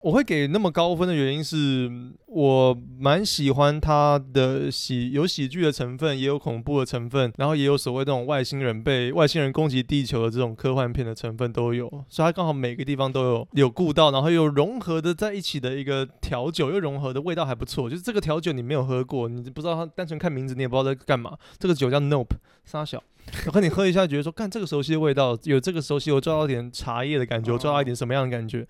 我会给那么高分的原因是我蛮喜欢它的喜有喜剧的成分，也有恐怖的成分，然后也有所谓这种外星人被外星人攻击地球的这种科幻片的成分都有，所以它刚好每个地方都有有顾到，然后又融合的在一起的一个调酒，又融合的味道还不错。就是这个调酒你没有喝过，你不知道它单纯看名字你也不知道在干嘛。这个酒叫 Nope，沙小，我看你喝一下，觉得说，干这个熟悉的味道，有这个熟悉，我抓到点茶叶的感觉，我抓到一点什么样的感觉？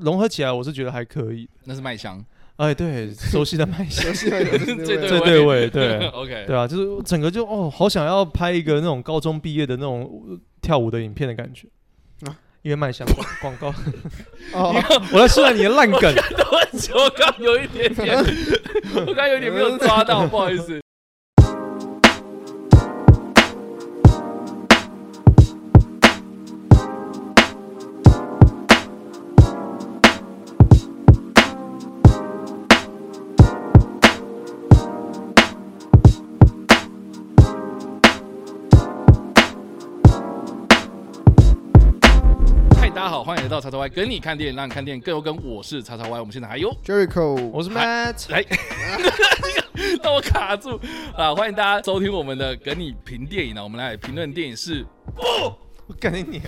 融合起来，我是觉得还可以。那是麦香，哎，对，熟悉的麦香，最最对味，对，OK，对啊，就是整个就哦，好想要拍一个那种高中毕业的那种跳舞的影片的感觉。啊，因为麦香广告。哦，我来说你的烂梗，我刚有一点点，我刚有点没有抓到，不好意思。叉叉 Y，跟你看电影，让你看电影更有跟。我是叉叉 Y，我们现在还有 Jericho，我是 Matt，来，让我卡住。啊！欢迎大家收听我们的《跟你评电影》呢，我们来评论电影是不，我赶紧你，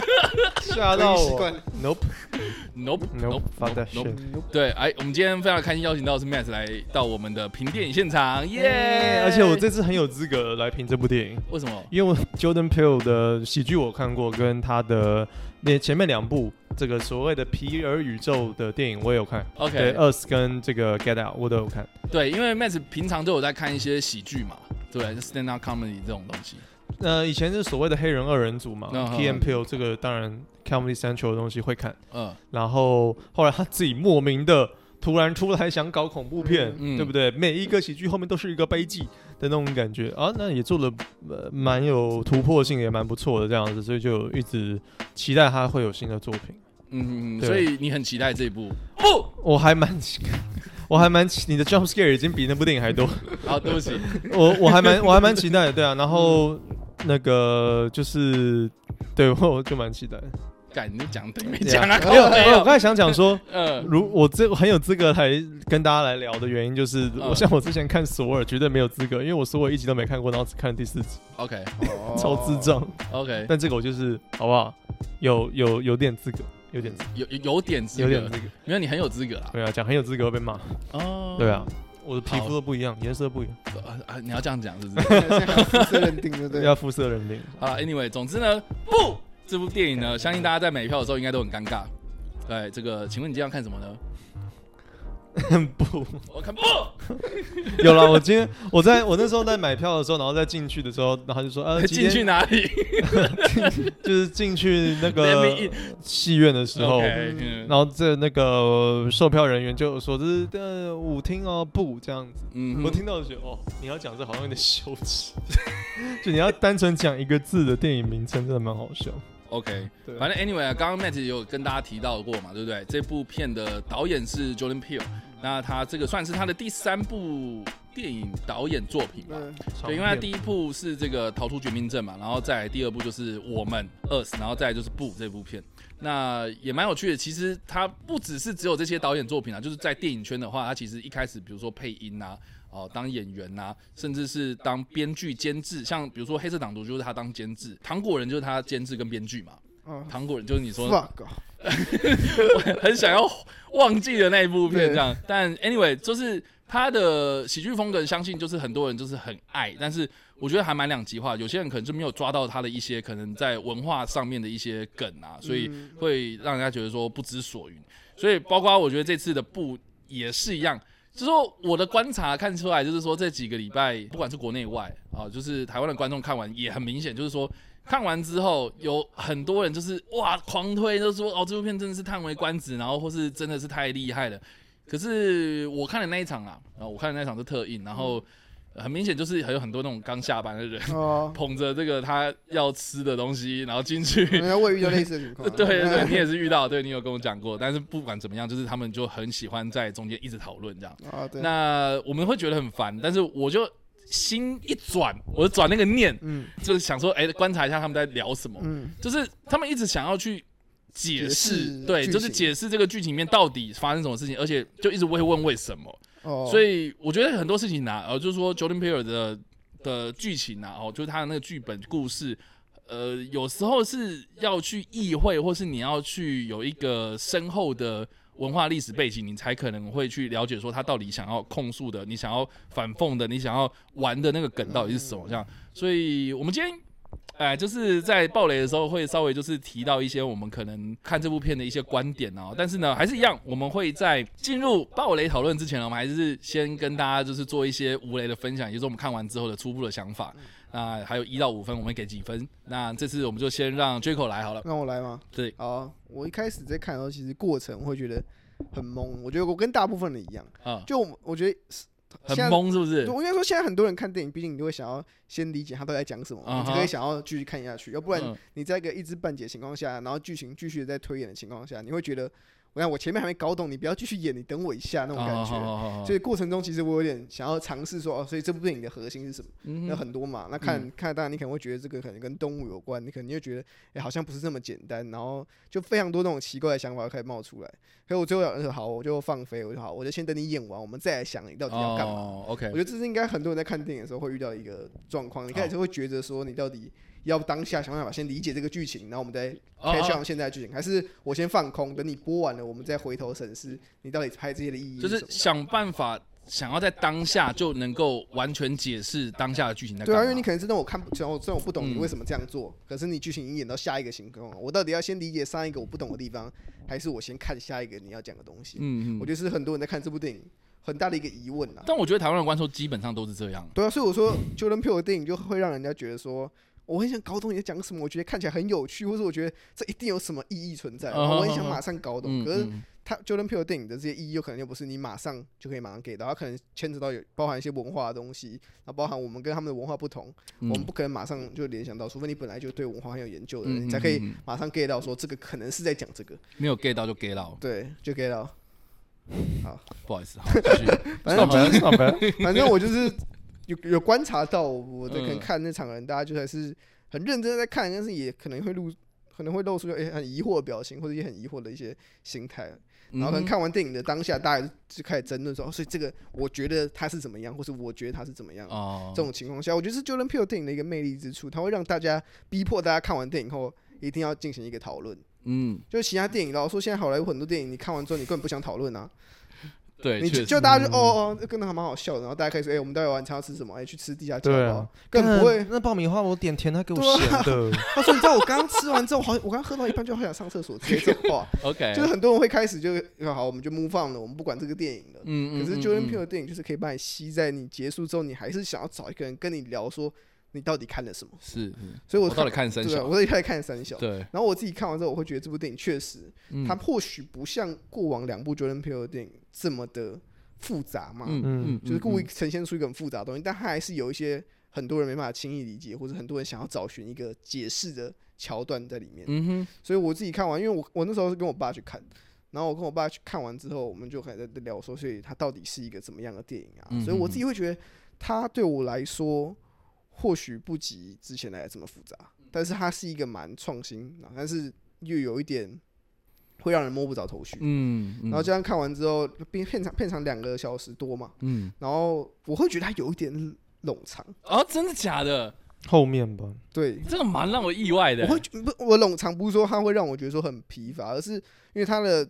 吓到我，Nope，Nope，Nope，Nope，对，哎，我们今天非常开心邀请到的是 Matt 来到我们的评电影现场，耶！而且我这次很有资格来评这部电影，为什么？因为我 Jordan Peele 的喜剧我看过，跟他的。那前面两部这个所谓的皮尔宇宙的电影我也有看，OK，对，Us 跟这个 Get Out 我都有看。对，因为 Matt 平常都有在看一些喜剧嘛，对，stand up comedy 这种东西。呃，以前是所谓的黑人二人组嘛，Key and Peele 这个当然 Comedy Central 的东西会看，嗯，然后后来他自己莫名的。突然出来想搞恐怖片，嗯、对不对？每一个喜剧后面都是一个悲剧的那种感觉啊，那也做了呃蛮有突破性，也蛮不错的这样子，所以就一直期待他会有新的作品。嗯，所以你很期待这一部？不，我还蛮，我还蛮期，你的 jump scare 已经比那部电影还多。好，对不起，我我还蛮我还蛮期待的，对啊。然后那个就是，对我就蛮期待的。你讲对没讲啊？没有没有，我刚才想讲说，嗯，如我这很有资格来跟大家来聊的原因，就是我像我之前看索尔绝对没有资格，因为我索尔一集都没看过，然后只看第四集。OK，超智障。OK，但这个我就是好不好？有有有点资格，有点有有点资格，有点资格。没有你很有资格啊？对啊，讲很有资格被骂。哦，对啊，我的皮肤都不一样，颜色不一样。啊，你要这样讲是不是？肤色认定对不对？要肤色认定。啊，Anyway，总之呢，不。这部电影呢，相信大家在买票的时候应该都很尴尬。对，这个，请问你今天要看什么呢？不，我看不。有了，我今天我在我那时候在买票的时候，然后在进去的时候，然后就说，呃，进去哪里？就是进去那个戏院的时候，然后这那个售票人员就说这是呃舞厅哦，不这样子。嗯，我听到就觉得哦，你要讲这好像有点羞耻，就你要单纯讲一个字的电影名称，真的蛮好笑。OK，对反正 Anyway 啊，刚刚 Matt 有跟大家提到过嘛，对不对？这部片的导演是 Jordan Peele，那他这个算是他的第三部电影导演作品吧？对，因为他第一部是这个《逃出绝命镇》嘛，然后再来第二部就是《我们 Us》，然后再来就是《不》这部片。那也蛮有趣的，其实他不只是只有这些导演作品啊，就是在电影圈的话，他其实一开始比如说配音啊。哦，当演员呐、啊，甚至是当编剧、监制，像比如说《黑色党徒》就是他当监制，《糖果人》就是他监制跟编剧嘛。嗯，《糖果人》就是你说的，我很想要忘记的那一部片这样。但 anyway，就是他的喜剧风格，相信就是很多人就是很爱，但是我觉得还蛮两极化。有些人可能就没有抓到他的一些可能在文化上面的一些梗啊，所以会让人家觉得说不知所云。所以包括我觉得这次的布也是一样。就是说，我的观察看出来，就是说这几个礼拜，不管是国内外啊，就是台湾的观众看完也很明显，就是说看完之后有很多人就是哇狂推，就是说哦这部片真的是叹为观止，然后或是真的是太厉害了。可是我看的那一场啊，啊我看的那一场是特映，然后。很明显就是还有很多那种刚下班的人，哦、捧着这个他要吃的东西，然后进去。我会遇到类似的情况。对对对，你也是遇到，对你有跟我讲过。但是不管怎么样，就是他们就很喜欢在中间一直讨论这样。啊，对。那我们会觉得很烦，但是我就心一转，我就转那个念，嗯，就是想说，哎、欸，观察一下他们在聊什么。嗯，就是他们一直想要去解释，对，就是解释这个剧情里面到底发生什么事情，而且就一直会问为什么。所以我觉得很多事情呢、啊，呃，就是说 Jordan Peele 的的剧情啊，哦，就是他的那个剧本故事，呃，有时候是要去意会，或是你要去有一个深厚的文化历史背景，你才可能会去了解说他到底想要控诉的，你想要反讽的，你想要玩的那个梗到底是什么这样。所以我们今天。哎，就是在暴雷的时候会稍微就是提到一些我们可能看这部片的一些观点哦，但是呢，还是一样，我们会在进入暴雷讨论之前呢，我们还是先跟大家就是做一些无雷的分享，也就是我们看完之后的初步的想法。那还有一到五分，我们给几分？那这次我们就先让 Jaco 来好了。让我来吗？对，好，我一开始在看的时候，其实过程会觉得很懵，我觉得我跟大部分人一样啊，就我觉得。很懵是不是？我应该说，现在很多人看电影，毕竟你都会想要先理解他都在讲什么，uh huh. 你才会想要继续看下去。要不然你在一个一知半解情况下，然后剧情继续在推演的情况下，你会觉得。我想我前面还没搞懂，你不要继续演，你等我一下那种感觉。Oh, oh, oh, oh. 所以过程中其实我有点想要尝试说，哦，所以这部电影的核心是什么？有、mm hmm. 很多嘛。那看、mm hmm. 看，当然你可能会觉得这个可能跟动物有关，你可能就觉得，哎、欸，好像不是这么简单。然后就非常多那种奇怪的想法开始冒出来。所以我最后想说，好，我就放飞，我就好，我就先等你演完，我们再来想你到底要干嘛。Oh, OK。我觉得这是应该很多人在看电影的时候会遇到一个状况。你开始会觉得说，你到底。要当下想办法先理解这个剧情，然后我们再 catch on 现在的剧情，还是我先放空，等你播完了，我们再回头审视你到底拍这些的意义。就是想办法想要在当下就能够完全解释当下的剧情在。对啊，因为你可能真的我看不，虽然我虽然我不懂你为什么这样做，嗯、可是你剧情已经演到下一个情况，我到底要先理解上一个我不懂的地方，还是我先看下一个你要讲的东西？嗯嗯，我觉得是很多人在看这部电影很大的一个疑问啊。但我觉得台湾的观众基本上都是这样。对啊，所以我说 Jordan Peele 的电影就会让人家觉得说。我很想搞懂你在讲什么，我觉得看起来很有趣，或者我觉得这一定有什么意义存在，我很想马上搞懂。可是他 Jordan Peele 电影的这些意义，有可能又不是你马上就可以马上给到，他可能牵扯到有包含一些文化的东西，那包含我们跟他们的文化不同，我们不可能马上就联想到，除非你本来就对文化很有研究的人，你才可以马上 get 到说这个可能是在讲这个。没有 get 到就 get 到，对，就 get 到。好，不好意思，好，继续。反正反正我就是。有有观察到，我在可能看那场人，大家就还是很认真的在看，但是也可能会露，可能会露出诶很疑惑的表情，或者也很疑惑的一些心态。然后可能看完电影的当下，大家就开始争论说，所以这个我觉得他是怎么样，或是我觉得他是怎么样。这种情况下，我觉得是 Jordan Peele 电影的一个魅力之处，它会让大家逼迫大家看完电影后一定要进行一个讨论。嗯，就是其他电影，然后说现在好莱坞很多电影，你看完之后你根本不想讨论啊。对，你就大家就哦哦，跟他还蛮好笑的，然后大家可以说，哎，我们待会晚餐要吃什么？哎，去吃地下街吧。更不会，那爆米花我点甜，他给我咸的。他说，你知道我刚刚吃完之后，好，我刚喝到一半就好想上厕所，接这种话。OK，就是很多人会开始就好，我们就 move on 了，我们不管这个电影了。嗯，可是 Jordan Peele 的电影就是可以把你吸在你结束之后，你还是想要找一个人跟你聊说。你到底看了什么？是，所以我到底看三小，我到底开始看三小。对，然后我自己看完之后，我会觉得这部电影确实，它或许不像过往两部 Jordan Peele 的电影这么的复杂嘛，嗯嗯，就是故意呈现出一个很复杂的东西，但它还是有一些很多人没办法轻易理解，或者很多人想要找寻一个解释的桥段在里面。嗯哼，所以我自己看完，因为我我那时候是跟我爸去看，然后我跟我爸去看完之后，我们就开始在聊说，所以它到底是一个怎么样的电影啊？所以我自己会觉得，它对我来说。或许不及之前来的这么复杂，但是它是一个蛮创新，但是又有一点会让人摸不着头绪。嗯，然后这样看完之后，片片长片长两个小时多嘛，嗯，然后我会觉得它有一点冗长。啊，真的假的？后面吧，对，这个蛮让我意外的。我会不，我冗长不是说它会让我觉得说很疲乏，而是因为它的，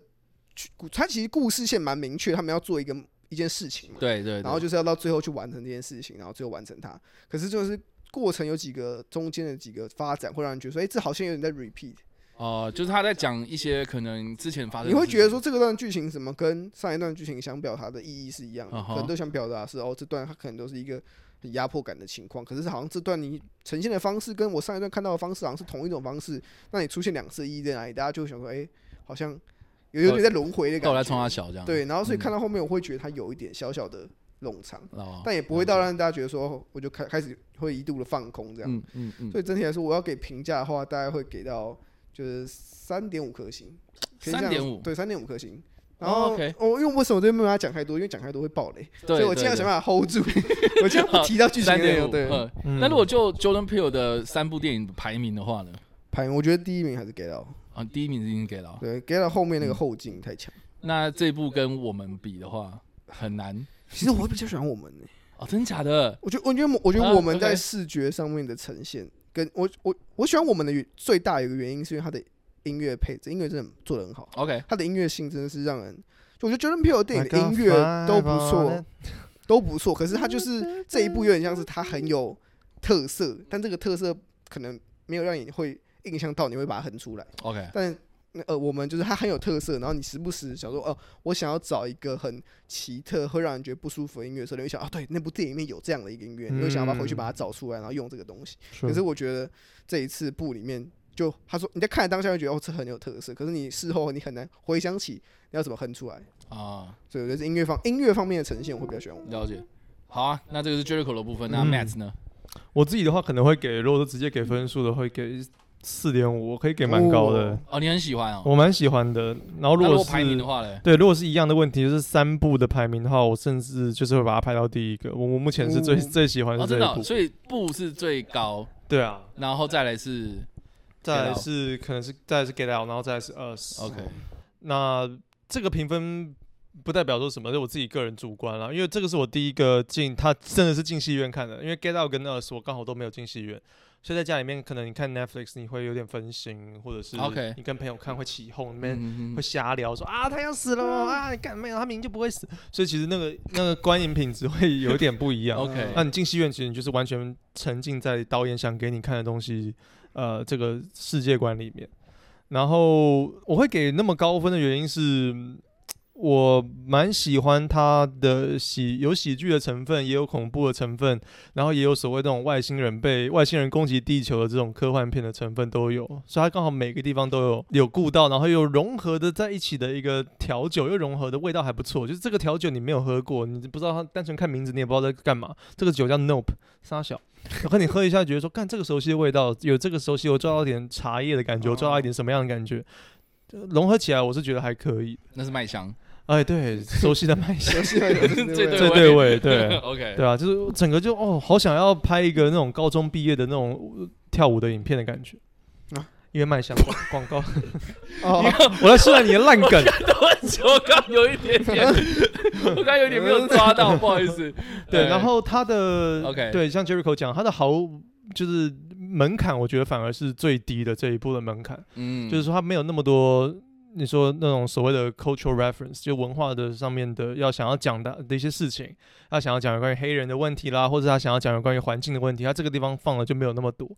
它其实故事线蛮明确，他们要做一个。一件事情嘛，对，对对，然后就是要到最后去完成这件事情，然后最后完成它。可是就是过程有几个中间的几个发展，会让人觉得说，哎、欸，这好像有点在 repeat。哦、呃，就是他在讲一些可能之前发生。你会觉得说这个段剧情怎么跟上一段剧情想表达的意义是一样的？可能都想表达是哦，这段它可能都是一个很压迫感的情况。可是好像这段你呈现的方式跟我上一段看到的方式好像是同一种方式。那你出现两次意义在哪里？大家就会想说，哎、欸，好像。有有点在轮回的感觉，来冲他小这样。对，然后所以看到后面，我会觉得它有一点小小的冗长，但也不会到让大家觉得说，我就开开始会一度的放空这样。嗯嗯。所以整体来说，我要给评价的话，大概会给到就是三点五颗星。三点五。对，三点五颗星。然后，哦，因为为什么这边没有办法讲太多？因为讲太多会爆雷，所以我尽量想办法 hold 住。我尽量提到剧情内容。对。那如果就 Jordan Peele 的三部电影排名的话呢？排名，我觉得第一名还是给到。啊，第一名是已经给了，对，，Get 后面那个后劲太强。那这部跟我们比的话很难。其实我会比较喜欢我们呢。哦，真的假的？我觉得，我觉得，我觉得我们在视觉上面的呈现，跟我我我喜欢我们的最大一个原因，是因为它的音乐配置，音乐真的做的很好。OK，它的音乐性真的是让人，就我觉得 Jordan Peele 电影的音乐都不错，都不错。可是它就是这一部有点像是它很有特色，但这个特色可能没有让你会印象到，你会把它哼出来。OK，但。那呃，我们就是它很有特色，然后你时不时想说，哦、呃，我想要找一个很奇特、会让人觉得不舒服的音乐的时候，你会想啊，对，那部电影里面有这样的一个音乐，你会想要把回去把它找出来，然后用这个东西。可是我觉得这一次部里面，就他说你在看当下会觉得哦，这很有特色，可是你事后你很难回想起你要怎么哼出来啊。所以我觉得是音乐方音乐方面的呈现，我会比较喜欢我。了解。好啊，那这个是 Jericho 的部分，那 Matt 呢？我自己的话可能会给，如果说直接给分数的，会给。四点五，我可以给蛮高的哦。哦，你很喜欢哦？我蛮喜欢的。然后如果是排名的话嘞？对，如果是一样的问题，就是三部的排名的话，我甚至就是会把它排到第一个。我我目前是最、哦、最喜欢的这一部、哦，所以部是最高。对啊，然后再来是，再来是可能是再来是 Get Out，然后再来是 Us。OK，那这个评分不代表说什么，是我自己个人主观啦。因为这个是我第一个进，他真的是进戏院看的。因为 Get Out 跟 Us 我刚好都没有进戏院。所以在家里面，可能你看 Netflix，你会有点分心，或者是你跟朋友看会起哄，那边会瞎聊说啊，他要死了啊，你干没有，他明明就不会死。所以其实那个那个观影品质会有点不一样。OK，那你进戏院，其实你就是完全沉浸在导演想给你看的东西，呃，这个世界观里面。然后我会给那么高分的原因是。我蛮喜欢它的喜，有喜剧的成分，也有恐怖的成分，然后也有所谓那种外星人被外星人攻击地球的这种科幻片的成分都有，所以它刚好每个地方都有有顾到，然后又融合的在一起的一个调酒，又融合的味道还不错。就是这个调酒你没有喝过，你不知道它单纯看名字你也不知道在干嘛。这个酒叫 Nope，沙小，我和你喝一下，觉得说，看这个熟悉的味道，有这个熟悉，我抓到一点茶叶的感觉，我抓到一点什么样的感觉，融合起来我是觉得还可以。那是麦香。哎，对，熟悉的麦 香，最最对味，对，OK，对啊，就是整个就哦，好想要拍一个那种高中毕业的那种跳舞的影片的感觉啊，因为麦香 广告，哦，我在说你的烂梗，我刚有一点点，我刚有一点没有抓到，不好意思，对，然后他的，OK，对，像 Jericho 讲，他的好就是门槛，我觉得反而是最低的这一步的门槛，嗯，就是说他没有那么多。你说那种所谓的 cultural reference，就文化的上面的要想要讲的的一些事情，他想要讲有关于黑人的问题啦，或者他想要讲有关于环境的问题，他这个地方放的就没有那么多。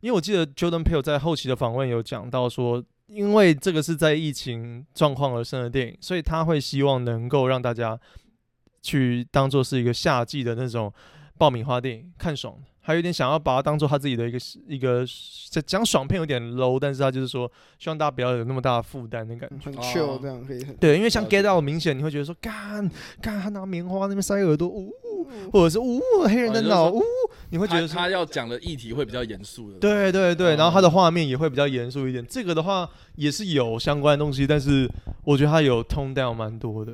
因为我记得 Jordan p e e l 在后期的访问有讲到说，因为这个是在疫情状况而生的电影，所以他会希望能够让大家去当做是一个夏季的那种爆米花电影，看爽。还有点想要把它当做他自己的一个一个讲爽片有点 low，但是他就是说希望大家不要有那么大的负担的感觉，很 chill 这样可以。对，因为像 Get Out 明显你会觉得说，干干他拿棉花那边塞耳朵，呜，或者是呜黑人的脑，呜，你会觉得他要讲的议题会比较严肃的。对对对，然后他的画面也会比较严肃一点。这个的话也是有相关的东西，但是我觉得他有 tone down 蛮多的，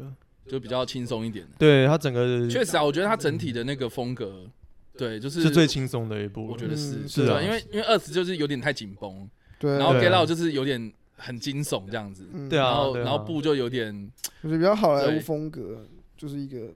就比较轻松一点。对他整个确实啊，我觉得他整体的那个风格。对，就是是最轻松的一部，我觉得是，嗯、是啊，因为因为二十就是有点太紧绷，对，然后 Get Out 就是有点很惊悚这样子，对啊，然后然后布就有点，就是比较好莱坞风格，就是一个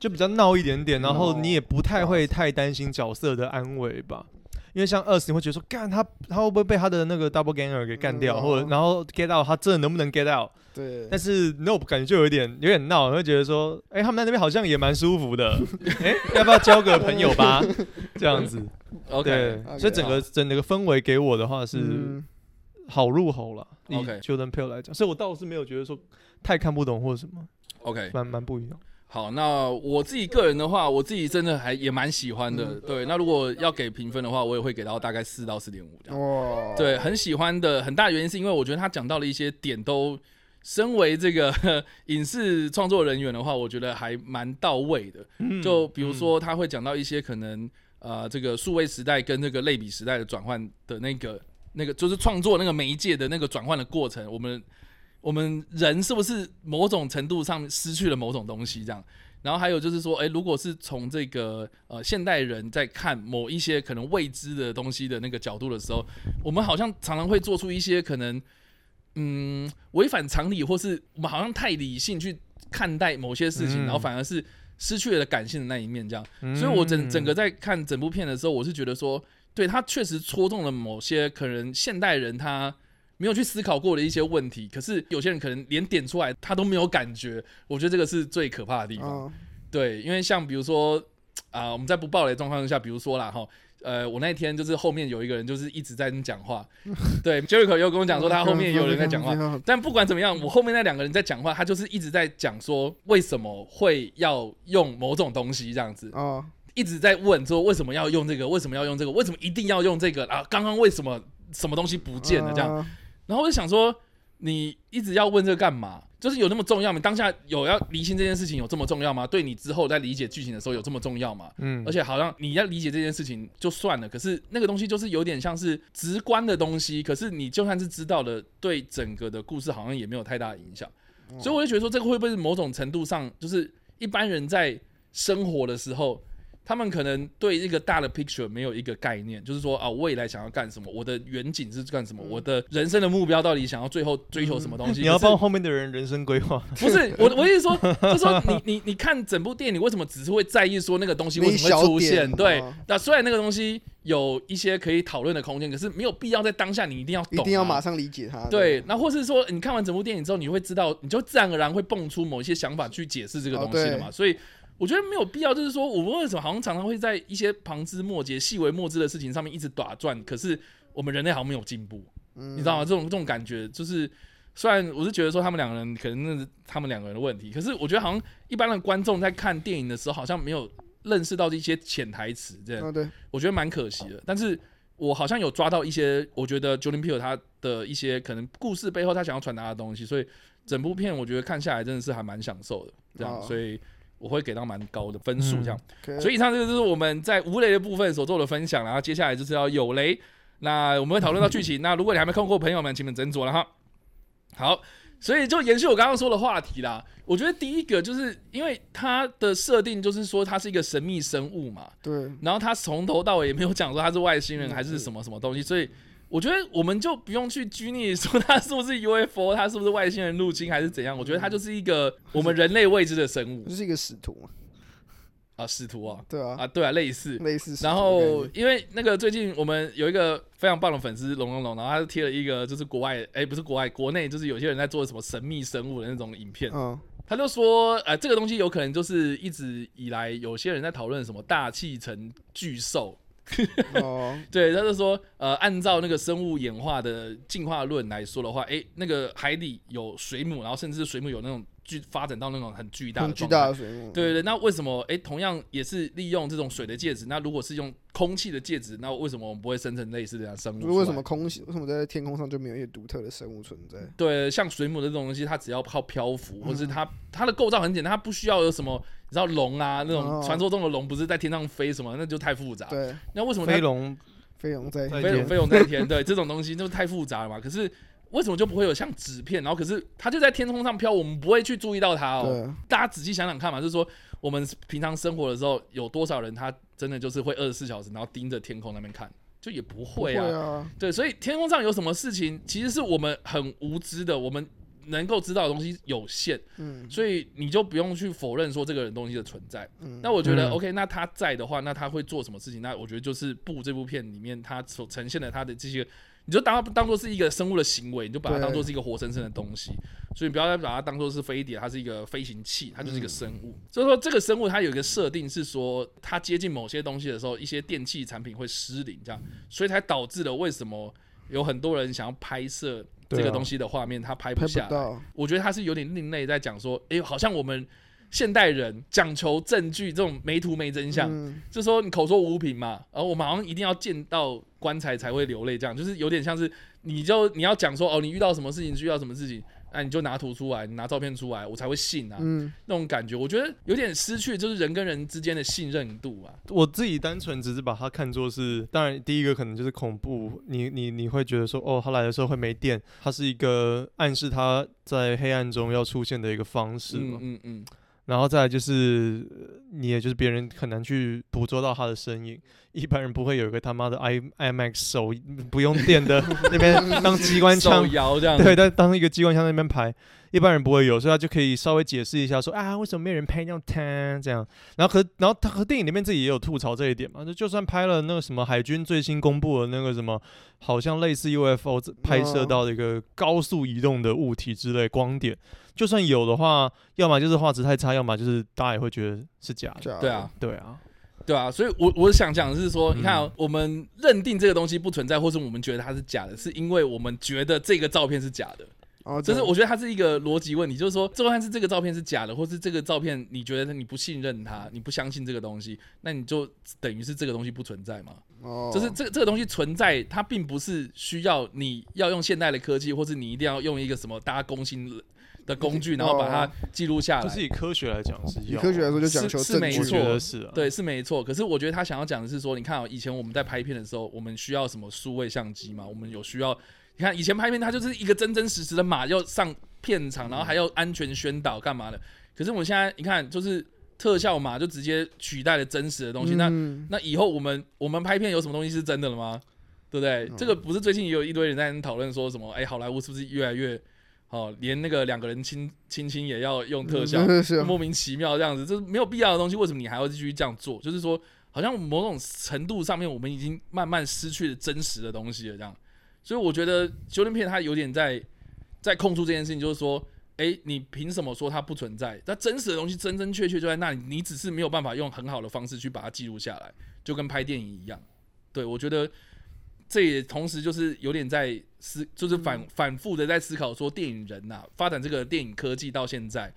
就比较闹一点点，然后你也不太会太担心角色的安危吧。因为像 Us，你会觉得说，干他他会不会被他的那个 double ganger 给干掉，嗯、或者然后 get out，他真的能不能 get out？对。但是 Nope 感觉就有点有点闹，你会觉得说，哎、欸，他们在那边好像也蛮舒服的，哎、欸，要不要交个朋友吧？这样子。OK。所以整个整个氛围给我的话是好入喉了。OK。Jordan Peele 来讲，所以我倒是没有觉得说太看不懂或者什么。OK。蛮蛮不一样。好，那我自己个人的话，我自己真的还也蛮喜欢的。嗯、对，那如果要给评分的话，我也会给到大概四到四点五这样。哇，对，很喜欢的很大原因是因为我觉得他讲到了一些点，都身为这个 影视创作人员的话，我觉得还蛮到位的。嗯、就比如说他会讲到一些可能呃，这个数位时代跟这个类比时代的转换的那个那个，就是创作那个媒介的那个转换的过程，我们。我们人是不是某种程度上失去了某种东西？这样，然后还有就是说，诶，如果是从这个呃现代人在看某一些可能未知的东西的那个角度的时候，我们好像常常会做出一些可能嗯违反常理，或是我们好像太理性去看待某些事情，嗯、然后反而是失去了感性的那一面，这样。嗯、所以我整整个在看整部片的时候，我是觉得说，对他确实戳中了某些可能现代人他没有去思考过的一些问题，可是有些人可能连点出来他都没有感觉。我觉得这个是最可怕的地方。哦、对，因为像比如说啊、呃，我们在不暴雷状况下，比如说啦哈。呃，我那天就是后面有一个人，就是一直在那讲话。对，Jericho 又跟我讲说他后面有人在讲话。但不管怎么样，我后面那两个人在讲话，他就是一直在讲说为什么会要用某种东西这样子。哦。一直在问说为什么要用这个？为什么要用这个？为什么一定要用这个？啊，刚刚为什么什么东西不见了？这样。然后我就想说，你一直要问这个干嘛？就是有那么重要吗？当下有要厘清这件事情有这么重要吗？对你之后在理解剧情的时候有这么重要吗？嗯，而且好像你要理解这件事情就算了，可是那个东西就是有点像是直观的东西，可是你就算是知道了，对整个的故事好像也没有太大的影响。所以我就觉得说，这个会不会是某种程度上，就是一般人在生活的时候。他们可能对一个大的 picture 没有一个概念，就是说啊，未来想要干什么，我的远景是干什么，我的人生的目标到底想要最后追求什么东西？你要帮后面的人人生规划？不是，我 我意思说，就说你你你看整部电影，你为什么只是会在意说那个东西为什么会出现？对，那虽然那个东西有一些可以讨论的空间，可是没有必要在当下你一定要懂，一定要马上理解它。对，那或是说你看完整部电影之后，你会知道，你就自然而然会蹦出某一些想法去解释这个东西的嘛？所以。我觉得没有必要，就是说，我们为什么好像常常会在一些旁枝末节、细微末枝的事情上面一直打转？可是我们人类好像没有进步，嗯、你知道吗？这种这种感觉，就是虽然我是觉得说他们两个人可能那是他们两个人的问题，可是我觉得好像一般的观众在看电影的时候，好像没有认识到这些潜台词，这样，对，我觉得蛮可惜的。但是我好像有抓到一些，我觉得 Jordan Peele 他的一些可能故事背后他想要传达的东西，所以整部片我觉得看下来真的是还蛮享受的，这样，所以。我会给到蛮高的分数，这样。嗯、所以以上这个就是我们在无雷的部分所做的分享，然后接下来就是要有雷。那我们会讨论到剧情。那如果你还没看过，朋友们，请你们斟酌了哈。好，所以就延续我刚刚说的话题啦。我觉得第一个就是因为它的设定就是说它是一个神秘生物嘛，对。然后它从头到尾也没有讲说它是外星人还是什么什么东西，所以。我觉得我们就不用去拘泥说它是不是 UFO，它是不是外星人入侵还是怎样。我觉得它就是一个我们人类未知的生物，就是一个使徒嘛。啊，使徒啊，对啊，啊，对啊，类似类似。然后因为那个最近我们有一个非常棒的粉丝龙龙龙，然后他贴了一个就是国外，哎，不是国外，国内就是有些人在做什么神秘生物的那种影片。嗯，他就说，呃，这个东西有可能就是一直以来有些人在讨论什么大气层巨兽。哦，对，他就说，呃，按照那个生物演化的进化论来说的话，哎，那个海底有水母，然后甚至水母有那种巨发展到那种很巨大的巨大的水母。对对对，那为什么？哎，同样也是利用这种水的介质，那如果是用空气的介质，那为什么我们不会生成类似这样生物？为什么空气？为什么在天空上就没有一些独特的生物存在？对，像水母这种东西，它只要靠漂浮，或是它它的构造很简单，它不需要有什么。你知道龙啊，那种传说中的龙不是在天上飞什么，那就太复杂。对，那为什么飞龙飞龙在飞龙飞龙在天？对，这种东西就太复杂了嘛。可是为什么就不会有像纸片？然后可是它就在天空上飘，我们不会去注意到它哦。对大家仔细想想看嘛，就是说我们平常生活的时候，有多少人他真的就是会二十四小时然后盯着天空那边看？就也不会啊。对，所以天空上有什么事情，其实是我们很无知的。我们。能够知道的东西有限，嗯，所以你就不用去否认说这个人东西的存在。嗯，那我觉得 OK，那他在的话，那他会做什么事情？那我觉得就是布这部片里面他所呈现的他的这些，你就当当做是一个生物的行为，你就把它当做是一个活生生的东西。所以不要再把它当做是飞碟，它是一个飞行器，它就是一个生物。所以说这个生物它有一个设定是说，它接近某些东西的时候，一些电器产品会失灵，这样，所以才导致了为什么有很多人想要拍摄。这个东西的画面，它拍不下来。我觉得它是有点另类，在讲说，哎，好像我们现代人讲求证据，这种没图没真相，就是说你口说无凭嘛，而我们好像一定要见到棺材才会流泪，这样就是有点像是，你就你要讲说，哦，你遇到什么事情，遇到什么事情。那、啊、你就拿图出来，你拿照片出来，我才会信啊。嗯，那种感觉，我觉得有点失去，就是人跟人之间的信任度啊。我自己单纯只是把它看作是，当然第一个可能就是恐怖，你你你会觉得说，哦，他来的时候会没电，它是一个暗示他在黑暗中要出现的一个方式嘛。嗯嗯，嗯。然后再来就是，你也就是别人很难去捕捉到他的身影，一般人不会有一个他妈的 i IMAX 手不用电的那边 当机关枪摇这样，对，但当一个机关枪那边拍，一般人不会有，所以他就可以稍微解释一下说啊，为什么没有人拍那种弹这样？然后和然后他和电影里面自己也有吐槽这一点嘛，就就算拍了那个什么海军最新公布的那个什么，好像类似 UFO 拍摄到的一个高速移动的物体之类光点。就算有的话，要么就是画质太差，要么就是大家也会觉得是假的。对啊，对啊，对啊。所以我，我我想讲的是说，你看、喔，我们认定这个东西不存在，或是我们觉得它是假的，是因为我们觉得这个照片是假的。哦，就是我觉得它是一个逻辑问题，就是说，就算是这个照片是假的，或是这个照片你觉得你不信任它，你不相信这个东西，那你就等于是这个东西不存在嘛。哦，就是这个这个东西存在，它并不是需要你要用现代的科技，或是你一定要用一个什么大家公信的工具，然后把它记录下来。就是以科学来讲，是以科学来说就讲求是没错，是对，是没错。可是我觉得他想要讲的是说，你看啊，以前我们在拍片的时候，我们需要什么数位相机嘛？我们有需要，你看以前拍片，它就是一个真真实实的马要上片场，然后还要安全宣导干嘛的。可是我们现在，你看，就是特效马就直接取代了真实的东西。那那以后我们我们拍片有什么东西是真的了吗？对不对？这个不是最近也有一堆人在讨论说什么？哎，好莱坞是不是越来越？哦，连那个两个人亲亲亲也要用特效，莫名其妙这样子，这是没有必要的东西。为什么你还要继续这样做？就是说，好像某种程度上面，我们已经慢慢失去了真实的东西了。这样，所以我觉得修正片它有点在在控诉这件事情，就是说，哎、欸，你凭什么说它不存在？它真实的东西真真确确就在那里，你只是没有办法用很好的方式去把它记录下来，就跟拍电影一样。对，我觉得。这也同时就是有点在思，就是反反复的在思考说，电影人呐、啊，发展这个电影科技到现在，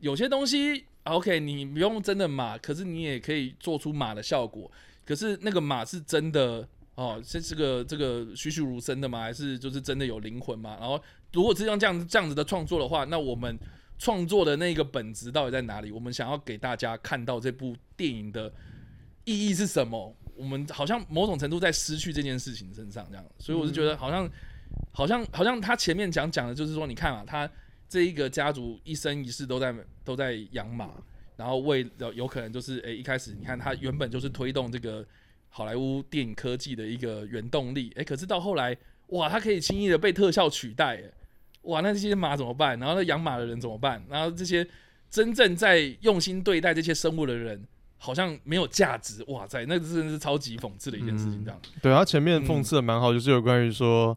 有些东西 OK，你不用真的马，可是你也可以做出马的效果。可是那个马是真的哦，是这个这个栩栩如生的吗？还是就是真的有灵魂吗？然后如果是用这样这样子的创作的话，那我们创作的那个本质到底在哪里？我们想要给大家看到这部电影的意义是什么？我们好像某种程度在失去这件事情身上，这样，所以我是觉得好像，好像，好像他前面讲讲的就是说，你看啊，他这一个家族一生一世都在都在养马，然后为了有可能就是，诶，一开始你看他原本就是推动这个好莱坞电影科技的一个原动力，诶，可是到后来，哇，他可以轻易的被特效取代，诶，哇，那这些马怎么办？然后那养马的人怎么办？然后这些真正在用心对待这些生物的人。好像没有价值，哇塞，那真的是超级讽刺的一件事情，这样。嗯、对，他前面讽刺的蛮好，嗯、就是有关于说，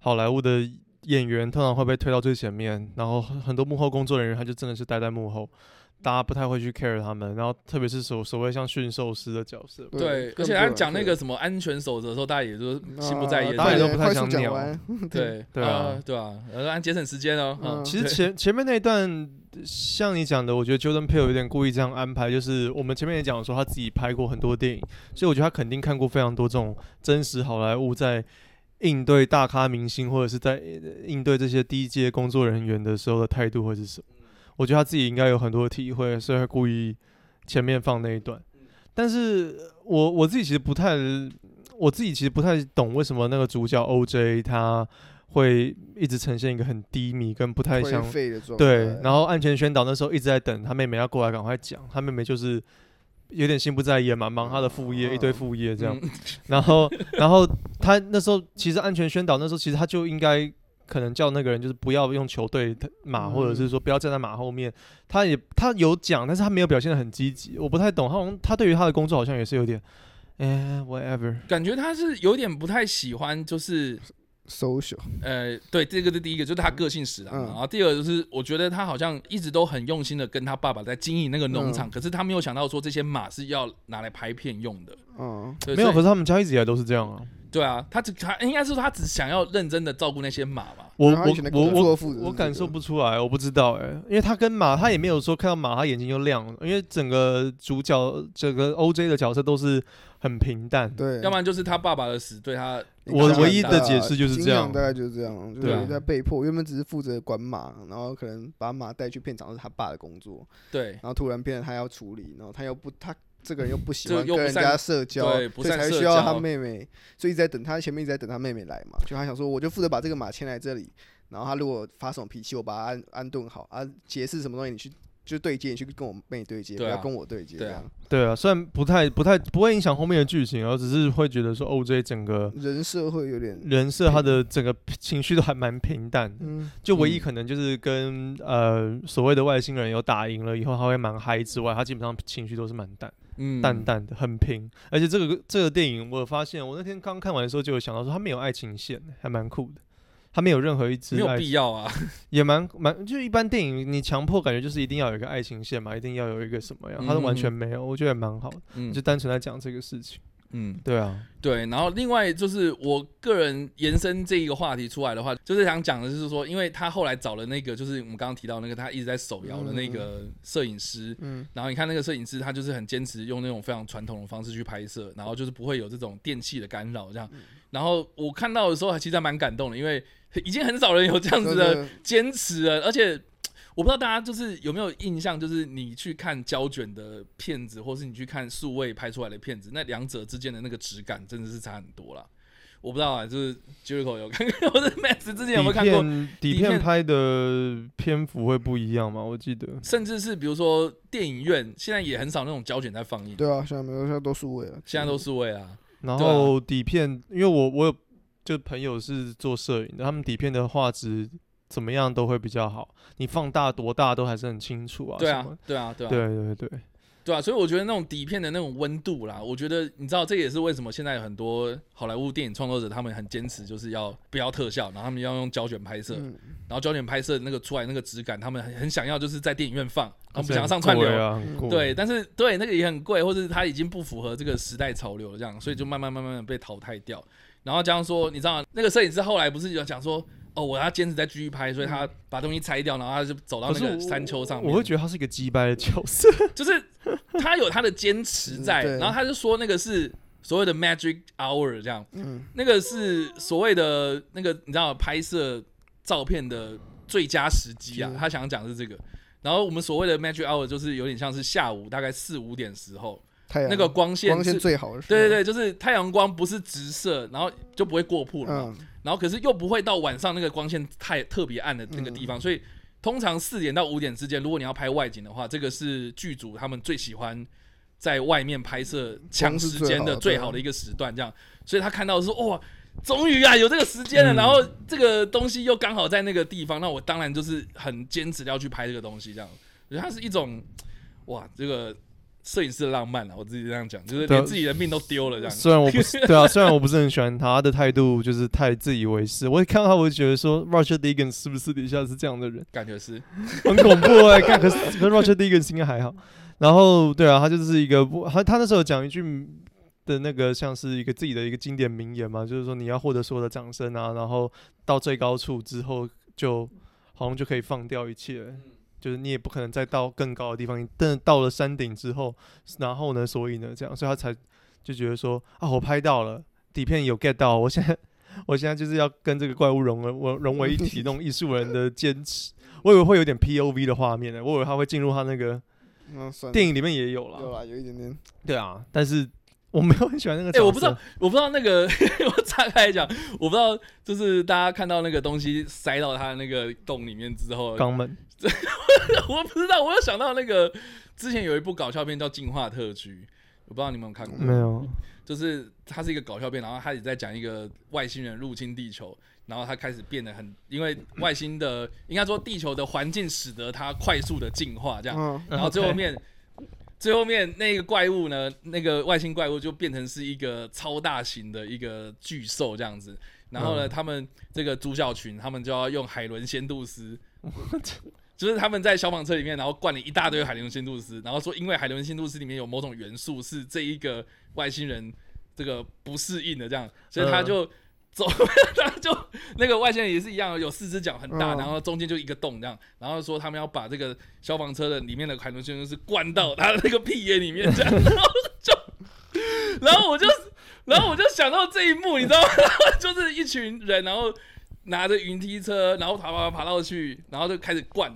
好莱坞的演员通常会被推到最前面，然后很多幕后工作人员他就真的是待在幕后。大家不太会去 care 他们，然后特别是所所谓像驯兽师的角色，对，而且他讲那个什么安全守则的时候，大家也都心不在焉，大家也都不太想鸟。对 对啊，对啊，然后按节省时间哦。嗯，其实前前面那一段，像你讲的，我觉得 Jordan Peele 有点故意这样安排，就是我们前面也讲说他自己拍过很多电影，所以我觉得他肯定看过非常多这种真实好莱坞在应对大咖明星或者是在应对这些低阶工作人员的时候的态度会是什么。我觉得他自己应该有很多体会，所以他故意前面放那一段。但是我我自己其实不太，我自己其实不太懂为什么那个主角 OJ 他会一直呈现一个很低迷跟不太像对。然后安全宣导那时候一直在等他妹妹要过来赶快讲，他妹妹就是有点心不在焉嘛，忙他的副业，一堆副业这样。然后 然后他那时候其实安全宣导那时候其实他就应该。可能叫那个人就是不要用球队马，或者是说不要站在马后面。他也他有讲，但是他没有表现的很积极。我不太懂，他好像他对于他的工作好像也是有点，哎，whatever。感觉他是有点不太喜欢，就是 social。呃，对，这个是第一个，就是他个性使然。然后第二个就是，我觉得他好像一直都很用心的跟他爸爸在经营那个农场，可是他没有想到说这些马是要拿来拍片用的。嗯，没有，可是他们家一直以来都是这样啊。对啊，他只他应该是说他只想要认真的照顾那些马吧。我我我我我感受不出来，我不知道哎、欸，因为他跟马，他也没有说看到马他眼睛就亮了，因为整个主角整个 OJ 的角色都是很平淡。对，要不然就是他爸爸的死对他。我唯一的解释就是这样，大概就是这样，就是在被迫，原本只是负责管马，然后可能把马带去片场是他爸的工作。对，然后突然变成他要处理，然后他又不他。这个人又不喜欢跟人家社交，所以才需要他妹妹，所以一直在等他前面一直在等他妹妹来嘛。就他想说，我就负责把这个马牵来这里，然后他如果发什么脾气，我把他安安顿好啊，解释什么东西你去就对接，你去跟我妹对接，不要跟我对接，对啊。对啊，虽然不太不太不会影响后面的剧情，而只是会觉得说 OJ 整个人设会有点人设，他的整个情绪都还蛮平淡。嗯，就唯一可能就是跟呃所谓的外星人有打赢了以后，他会蛮嗨之外，他基本上情绪都是蛮淡，嗯，淡淡的，很平。而且这个这个电影，我有发现，我那天刚看完的时候就有想到说，他没有爱情线，还蛮酷的。他没有任何一支，没有必要啊，也蛮蛮，就一般电影你强迫感觉就是一定要有一个爱情线嘛，一定要有一个什么样，他都完全没有，我觉得蛮好的，嗯，就单纯在讲这个事情，嗯，对啊，对，然后另外就是我个人延伸这一个话题出来的话，就是想讲的就是说，因为他后来找了那个，就是我们刚刚提到那个他一直在手摇的那个摄影师，嗯，然后你看那个摄影师，他就是很坚持用那种非常传统的方式去拍摄，然后就是不会有这种电器的干扰这样，然后我看到的时候还其实还蛮感动的，因为。已经很少人有这样子的坚持了，而且 我不知道大家就是有没有印象，就是你去看胶卷的片子，或是你去看数位拍出来的片子，那两者之间的那个质感真的是差很多了。我不知道啊，就是 Jericho 有看过，或者 Max 之前有没有看过？底片拍的篇幅会不一样吗？我记得，甚至是比如说电影院现在也很少那种胶卷在放映。对啊，现在没有，现在都数位了。现在都数位啊。然后底片，因为我我有。就朋友是做摄影的，他们底片的画质怎么样都会比较好，你放大多大都还是很清楚啊。对啊，对啊，对啊，对对对。对啊，所以我觉得那种底片的那种温度啦，我觉得你知道，这也是为什么现在有很多好莱坞电影创作者他们很坚持，就是要不要特效，然后他们要用胶卷拍摄，嗯、然后胶卷拍摄那个出来那个质感，他们很很想要就是在电影院放，他们不想要上串流。啊、对，但是对那个也很贵，或者是它已经不符合这个时代潮流了，这样，所以就慢慢慢慢的被淘汰掉。然后这样说，你知道那个摄影师后来不是有讲说？哦，我要坚持再继续拍，所以他把东西拆掉，然后他就走到那个山丘上面。我，我会觉得他是一个鸡掰的角色，就是他有他的坚持在，然后他就说那个是所谓的 magic hour，这样，嗯，那个是所谓的那个你知道拍摄照片的最佳时机啊，他想讲的是这个。然后我们所谓的 magic hour 就是有点像是下午大概四五点时候，那个光线光线最好的时候，对对对，就是太阳光不是直射，然后就不会过曝了嘛。然后可是又不会到晚上那个光线太特别暗的那个地方，嗯、所以通常四点到五点之间，如果你要拍外景的话，这个是剧组他们最喜欢在外面拍摄抢时间的最好的一个时段，这样。所以他看到说哇，终于啊有这个时间了，嗯、然后这个东西又刚好在那个地方，那我当然就是很坚持要去拍这个东西，这样。我觉得它是一种哇，这个。摄影师的浪漫啊，我自己这样讲，就是连自己的命都丢了这样。虽然我不是对啊，虽然我不是很喜欢他，他的态度就是太自以为是。我一看到他，我就觉得说，Roger Deakins 是不是私底下是这样的人？感觉是，很恐怖哎、欸。看，可是可是 Roger Deakins 应该还好。然后对啊，他就是一个不，他他那时候讲一句的那个像是一个自己的一个经典名言嘛，就是说你要获得所有的掌声啊，然后到最高处之后，就好像就可以放掉一切。就是你也不可能再到更高的地方，但到了山顶之后，然后呢，所以呢，这样，所以他才就觉得说啊，我拍到了底片有 get 到，我现在我现在就是要跟这个怪物融为我融为一体，那种艺术人的坚持，我以为会有点 POV 的画面呢，我以为他会进入他那个电影里面也有了，有啊，有一点点，对啊，但是。我没有很喜欢那个。哎、欸，我不知道，我不知道那个，我岔开来讲，我不知道，就是大家看到那个东西塞到他那个洞里面之后，肛门，我不知道，我有想到那个之前有一部搞笑片叫《进化特区》，我不知道你们有看过没有？就是它是一个搞笑片，然后他也在讲一个外星人入侵地球，然后它开始变得很，因为外星的应该说地球的环境使得它快速的进化，这样，然后最后面。最后面那个怪物呢？那个外星怪物就变成是一个超大型的一个巨兽这样子。然后呢，嗯、他们这个主角群，他们就要用海伦仙度斯，就是他们在消防车里面，然后灌了一大堆海伦仙度斯，然后说因为海伦仙度斯里面有某种元素是这一个外星人这个不适应的这样，所以他就。嗯走，然后就那个外星人也是一样，有四只脚很大，然后中间就一个洞这样，然后说他们要把这个消防车的里面的海伦先生是灌到他的那个屁眼里面这样，然后就，然后我就，然后我就想到这一幕，你知道吗？然后就是一群人，然后拿着云梯车，然后爬爬爬爬到去，然后就开始灌，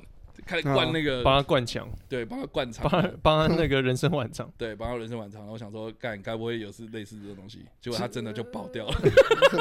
开始灌那个，帮他灌墙，对，帮他灌肠，帮他帮他那个人生晚场，对，帮他人生晚场。然后我想说，干，该不会有是类似这种东西？结果他真的就爆掉了。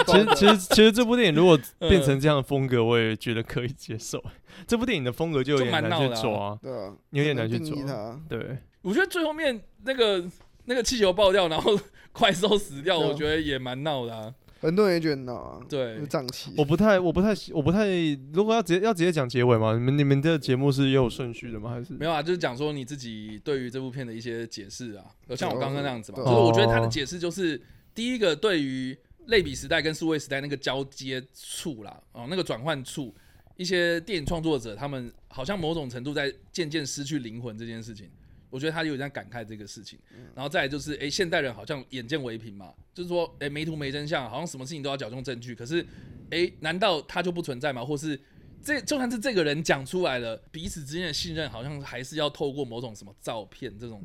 其实 其实其实这部电影如果变成这样的风格，我也觉得可以接受。这部电影的风格就有点难去抓，对啊，有点难去抓。对，我觉得最后面那个那个气球爆掉，然后怪兽死掉，我觉得也蛮闹的啊。很多人也觉得啊，对，胀气。我不太，我不太，我不太。如果要直接要直接讲结尾吗？你们你们这个节目是也有顺序的吗？还是没有啊？就是讲说你自己对于这部片的一些解释啊。像我刚刚那样子嘛，就是我觉得他的解释就是第一个，对于类比时代跟数位时代那个交接处啦，哦，那个转换处，一些电影创作者他们好像某种程度在渐渐失去灵魂这件事情。我觉得他有点感慨这个事情，然后再来就是，哎，现代人好像眼见为凭嘛，就是说，哎，没图没真相，好像什么事情都要矫正证据。可是，哎，难道他就不存在吗？或是这就算是这个人讲出来了，彼此之间的信任好像还是要透过某种什么照片这种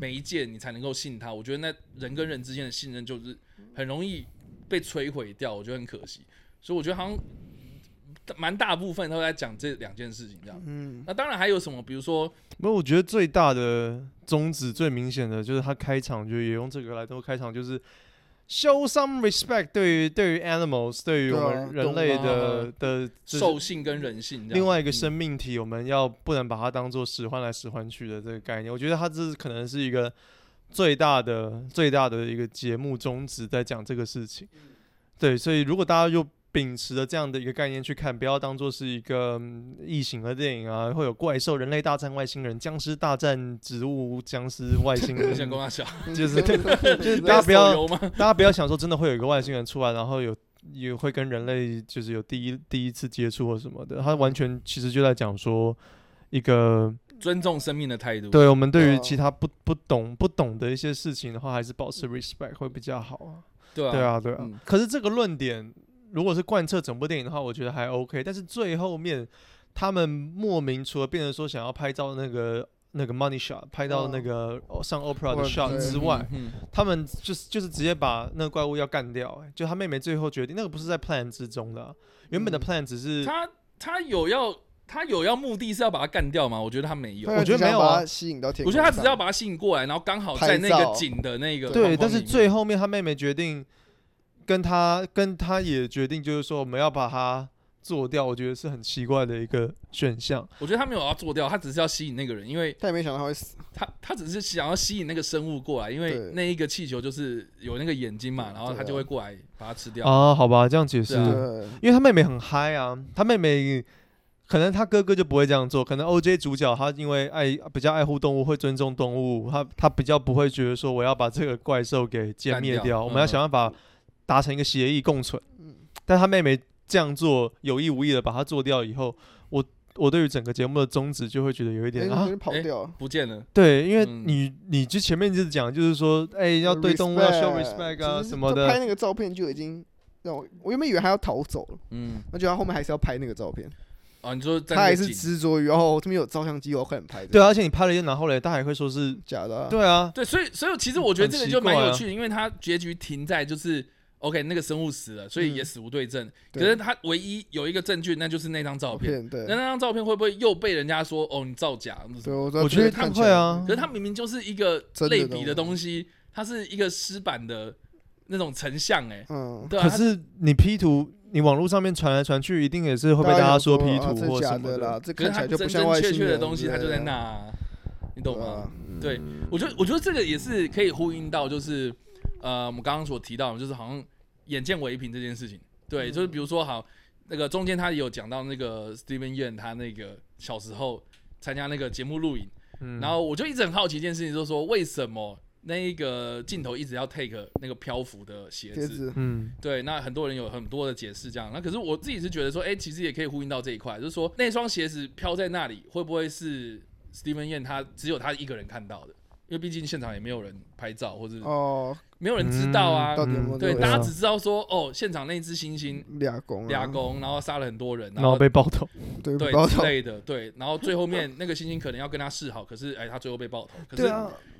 媒介，你才能够信他。我觉得那人跟人之间的信任就是很容易被摧毁掉，我觉得很可惜。所以我觉得好像。蛮大部分都在讲这两件事情，这样。嗯，那当然还有什么，比如说，没有，我觉得最大的宗旨最明显的就是他开场就也用这个来做开场，就是 show some respect 对于对于 animals 对于我们人类的的兽性跟人性，另外一个生命体，我们要不能把它当做使唤来使唤去的这个概念。我觉得他这是可能是一个最大的最大的一个节目宗旨，在讲这个事情。对，所以如果大家就。秉持着这样的一个概念去看，不要当做是一个异形的电影啊，会有怪兽、人类大战外星人、僵尸大战植物、僵尸外星人。就是 就是大家不要大家不要想说真的会有一个外星人出来，然后有也会跟人类就是有第一第一次接触或什么的。他完全其实就在讲说一个 尊重生命的态度。对，我们对于其他不不懂不懂的一些事情的话，还是保持 respect 会比较好啊。对啊，对啊，对啊。嗯、可是这个论点。如果是贯彻整部电影的话，我觉得还 OK。但是最后面，他们莫名除了变成说想要拍照那个那个 money shot，拍到那个上 Oprah 的 shot 之外，他们就是就是直接把那个怪物要干掉，欸。就他妹妹最后决定，那个不是在 plan 之中的，啊，原本的 plan 只是他他有要他有要目的是要把他干掉吗？我觉得他没有，我觉得没有啊。吸引到天，我觉得他只是要把他吸引过来，然后刚好在那个景的那个对。但是最后面他妹妹决定。跟他跟他也决定，就是说我们要把它做掉，我觉得是很奇怪的一个选项。我觉得他没有要做掉，他只是要吸引那个人，因为他也没想到他会死。他他只是想要吸引那个生物过来，因为那一个气球就是有那个眼睛嘛，然后他就会过来把它吃掉。啊，好吧，这样解释。因为他妹妹很嗨啊，他妹妹可能他哥哥就不会这样做，可能 OJ 主角他因为爱比较爱护动物，会尊重动物，他他比较不会觉得说我要把这个怪兽给歼灭掉，掉，我们要想办法。达成一个协议共存，但他妹妹这样做有意无意的把他做掉以后，我我对于整个节目的宗旨就会觉得有一点啊跑掉不见了。对，因为你你就前面就是讲，就是说，哎，要对动物要 show respect 啊什么的。拍那个照片就已经让我我原本以为他要逃走了，嗯，那就他后面还是要拍那个照片啊。你说他还是执着于哦，这边有照相机，我快点拍。对，啊而且你拍了一然后嘞，他还会说是假的。对啊，对，所以所以其实我觉得这个就蛮有趣的，因为他结局停在就是。OK，那个生物死了，所以也死无对证。嗯、可是他唯一有一个证据，那就是那张照片。对，那那张照片会不会又被人家说哦，你造假？对，我我觉得他会啊。可是他明明就是一个类比的东西，它是一个湿版的那种成像，哎，嗯，对啊。可是你 P 图，你网络上面传来传去，一定也是会被大家说 P 图或什么的。这看起来就不像真真确确的东西，它就在那，你懂吗？对，我觉得我觉得这个也是可以呼应到，就是。呃，我们刚刚所提到的，就是好像眼见为凭这件事情，对，就是比如说好，那个中间他也有讲到那个 Steven Yeun 他那个小时候参加那个节目录影，嗯，然后我就一直很好奇一件事情，就是说为什么那一个镜头一直要 take 那个漂浮的鞋子，嗯，对，那很多人有很多的解释这样，那可是我自己是觉得说，哎，其实也可以呼应到这一块，就是说那双鞋子飘在那里，会不会是 Steven Yeun 他只有他一个人看到的？因为毕竟现场也没有人拍照，或者哦，没有人知道啊。对，大家只知道说哦，现场那只猩猩俩公俩公，然后杀了很多人，然后被爆头，对对之类的，对。然后最后面那个猩猩可能要跟他示好，可是哎，他最后被爆头。可是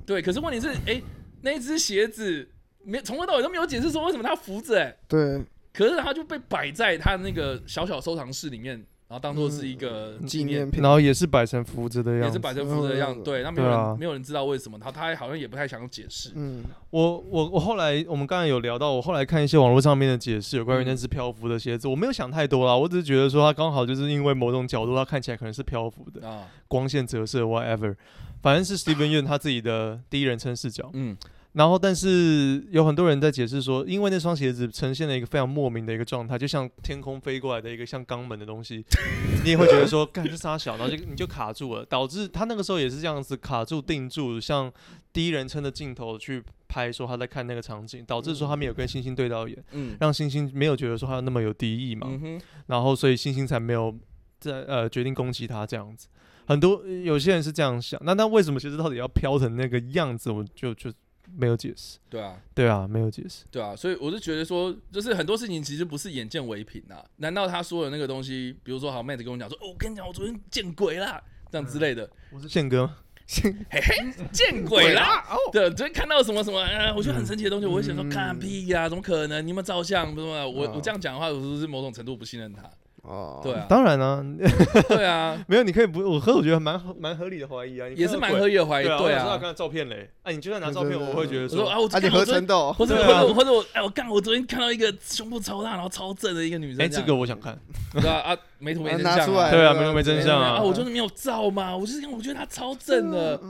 对，可是问题是哎，那只鞋子没从头到尾都没有解释说为什么他扶着哎。对。可是他就被摆在他那个小小收藏室里面，然后当做是一个纪念品，然后也是摆成福字的样子，也是摆成福字的样子。对，那没有人没有人知道为什么，他他好像也不太想解释。嗯，我我我后来我们刚才有聊到，我后来看一些网络上面的解释，有关于那只漂浮的鞋子，我没有想太多啦，我只是觉得说它刚好就是因为某种角度，它看起来可能是漂浮的啊，光线折射 whatever，反正是 Steven Yeun 他自己的第一人称视角。嗯。然后，但是有很多人在解释说，因为那双鞋子呈现了一个非常莫名的一个状态，就像天空飞过来的一个像肛门的东西，你也会觉得说，干这啥小，然后就你就卡住了，导致他那个时候也是这样子卡住定住，像第一人称的镜头去拍，说他在看那个场景，导致说他没有跟星星对到眼，嗯，让星星没有觉得说他那么有敌意嘛，嗯，然后所以星星才没有在呃决定攻击他这样子。很多有些人是这样想，那那为什么鞋子到底要飘成那个样子？我就就。没有解释，对啊，对啊，没有解释，对啊，所以我是觉得说，就是很多事情其实不是眼见为凭啊。难道他说的那个东西，比如说好妹子跟我讲说，哦，我跟你讲，我昨天见鬼啦，这样之类的。嗯、我是宪哥吗？嘿嘿，见鬼了！对，昨天看到什么什么，呃，我觉得很神奇的东西，我会想说，看屁呀，怎么可能？你们照相，不是吗？我我这样讲的话，我是不是某种程度不信任他？哦，对啊，当然啊，对啊，没有，你可以不，我和我觉得蛮蛮合理的怀疑啊，也是蛮合理的怀疑，对啊。我看到照片嘞，哎，你就算拿照片，我会觉得说啊，我而且合成的，或者或者或者我哎，我干，我昨天看到一个胸部超大，然后超正的一个女生，哎，这个我想看，对啊啊，没图没真相，对啊，没图没真相啊，啊，我就是没有照嘛，我就是看，我觉得她超正的，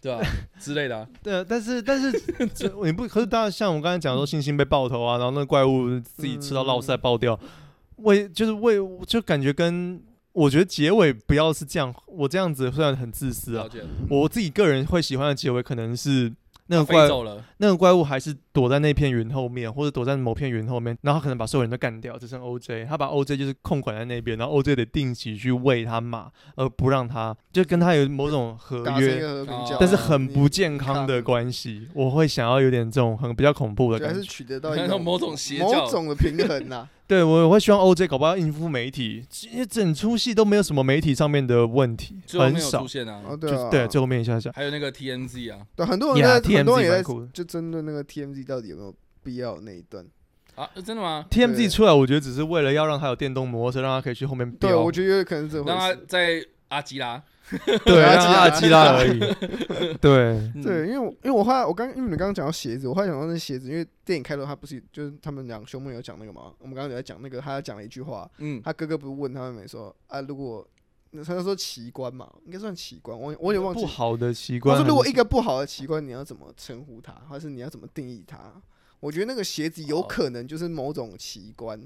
对吧？之类的，对啊，但是但是你不，可是大家像我刚才讲说，星星被爆头啊，然后那个怪物自己吃到落塞爆掉。为就是为就感觉跟我觉得结尾不要是这样，我这样子虽然很自私啊，我自己个人会喜欢的结尾可能是那个怪那个怪物还是躲在那片云后面，或者躲在某片云后面，然后可能把所有人都干掉，只剩 OJ，他把 OJ 就是控管在那边，然后 OJ 得定期去喂他马，而不让他就跟他有某种合约，但是很不健康的关系，我会想要有点这种很比较恐怖的感觉，还是取得到一种某种邪某种的平衡呐。对，我会希望 OJ 搞不好应付媒体，因为整出戏都没有什么媒体上面的问题，很少。出现啊。就对，最后面一下下，还有那个 TMZ 啊，对，很多人在很多人也在就针对那个 TMZ 到底有没有必要那一段啊？真的吗？TMZ 出来，我觉得只是为了要让他有电动摩托车，让他可以去后面飙。对，我觉得有可能是让他在阿基拉。对，阿基拉而已。对对，因为我因为我后来我刚因为你刚刚讲到鞋子，我后来想到那鞋子，因为电影开头他不是就是他们两兄妹有讲那个嘛？我们刚刚有在讲那个，他讲了一句话，嗯，他哥哥不是问他妹妹说啊，如果他就说奇观嘛，应该算奇观，我我也忘记不好的奇观。他说如果一个不好的奇观，你要怎么称呼它，还是你要怎么定义它？我觉得那个鞋子有可能就是某种奇观。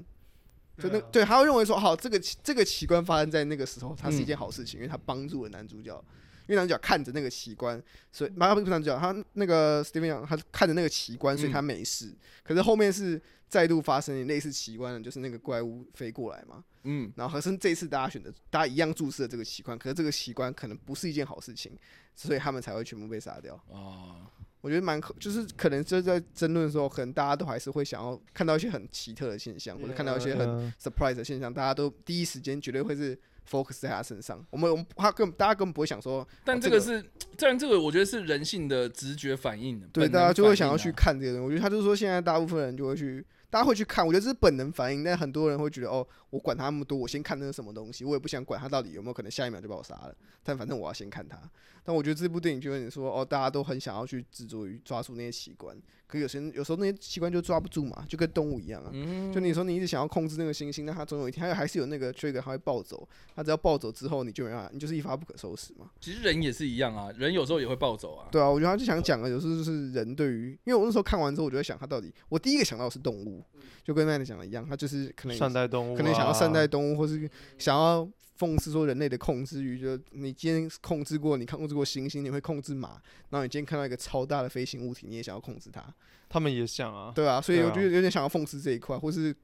就那对，他会认为说，好，这个这个奇观发生在那个时候，它是一件好事情，因为它帮助了男主角，因为男主角看着那个奇观，所以马上不是男主角，他那个 Steven 讲，他看着那个奇观，所以他没事。可是后面是再度发生类似奇观的，就是那个怪物飞过来嘛，嗯，然后可是这一次大家选择，大家一样注视了这个奇观，可是这个奇观可能不是一件好事情，所以他们才会全部被杀掉。啊。我觉得蛮可，就是可能就在争论的时候，可能大家都还是会想要看到一些很奇特的现象，或者看到一些很 surprise 的现象，大家都第一时间绝对会是 focus 在他身上。我们我们他根大家根本不会想说，但这个是，当然这个我觉得是人性的直觉反应，对，大家就会想要去看这个人。我觉得他就是说，现在大部分人就会去。大家会去看，我觉得这是本能反应。但很多人会觉得，哦，我管他那么多，我先看那是什么东西，我也不想管他到底有没有可能下一秒就把我杀了。但反正我要先看他。但我觉得这部电影就跟你说，哦，大家都很想要去执着于抓住那些奇观。可有些有时候那些器官就抓不住嘛，就跟动物一样啊。嗯、就你说你一直想要控制那个猩猩，那它总有一天，它还是有那个 trigger，它会暴走。它只要暴走之后，你就没办法，你就是一发不可收拾嘛。其实人也是一样啊，人有时候也会暴走啊。对啊，我觉得他就想讲的，有时候就是人对于，因为我那时候看完之后，我就在想，他到底，我第一个想到的是动物，就跟 Matt 讲的一样，他就是可能善待动物，可能想要善待动物，或是想要。讽刺说人类的控制欲，就你今天控制过，你控制过行星，你会控制马，然后你今天看到一个超大的飞行物体，你也想要控制它。他们也想啊，对啊，所以我觉得有点想要讽刺这一块，或是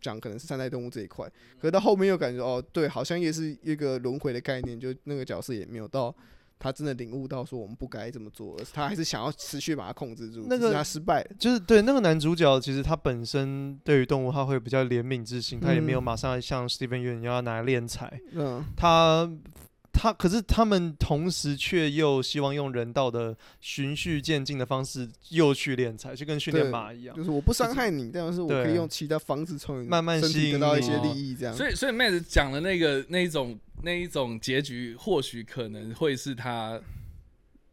讲可能是三代动物这一块。可是到后面又感觉哦，对，好像也是一个轮回的概念，就那个角色也没有到。他真的领悟到说我们不该这么做，而是他还是想要持续把它控制住。那个他失败，就是对那个男主角，其实他本身对于动物他会比较怜悯之心，嗯、他也没有马上像 Steven Yeun 要拿来敛财。嗯，他他可是他们同时却又希望用人道的循序渐进的方式又去敛财，就跟训练马一样。就是我不伤害你，但是我可以用其他方式从慢慢吸引得到一些利益，这样。所以，所以 Matt 讲的那个那一种那一种结局，或许可能会是他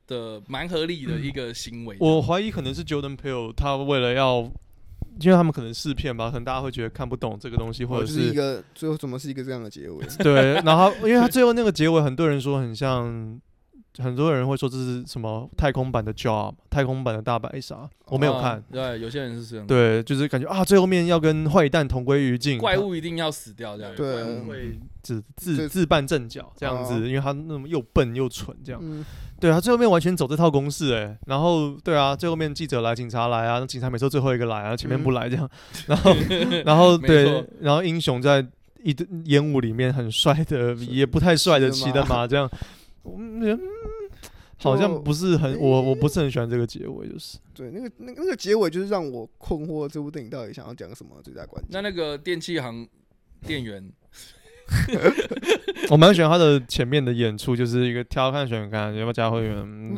的蛮合理的一个行为。我怀疑可能是 Jordan Peele 他为了要。因为他们可能试片吧，可能大家会觉得看不懂这个东西，或者是，是一个最后怎么是一个这样的结尾？对，然后因为他最后那个结尾，很多人说很像，很多人会说这是什么太空版的 Job，太空版的大白鲨，我没有看。啊、对，有些人是这样。对，就是感觉啊，最后面要跟坏蛋同归于尽，怪物一定要死掉这样，对，会自自自办阵脚这样子，因为他那么又笨又蠢这样。嗯对啊，最后面完全走这套公式哎，然后对啊，最后面记者来，警察来啊，警察每次最后一个来啊，前面不来这样，然后 然后对，然后英雄在一烟雾里面很帅的，也不太帅的骑的马这样，嗯，好像不是很我我不是很喜欢这个结尾，就是对那个那那个结尾就是让我困惑，这部电影到底想要讲什么最大关键。那那个电器行店员。我蛮喜欢他的前面的演出，就是一个挑看选看，要不要加会员？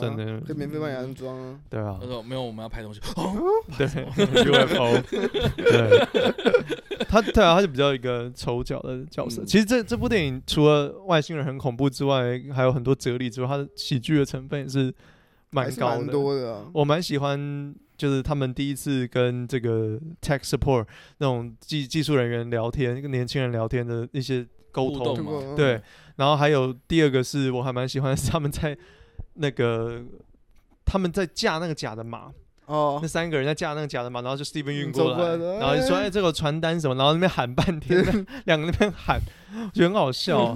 真的，就免费卖安装啊。对啊。他说没有，我们要拍东西。对，UFO。对。他对啊，他就比较一个丑角的角色。其实这这部电影除了外星人很恐怖之外，还有很多哲理之外，他的喜剧的成分也是蛮高的。我蛮喜欢。就是他们第一次跟这个 tech support 那种技技术人员聊天，跟年轻人聊天的一些沟通，对。然后还有第二个是我还蛮喜欢的是他们在那个他们在架那个假的马哦，那三个人在架那个假的马，然后就 Steven 运过来，然后就说哎这个传单什么，然后那边喊半天，两个那边喊，我觉得很好笑。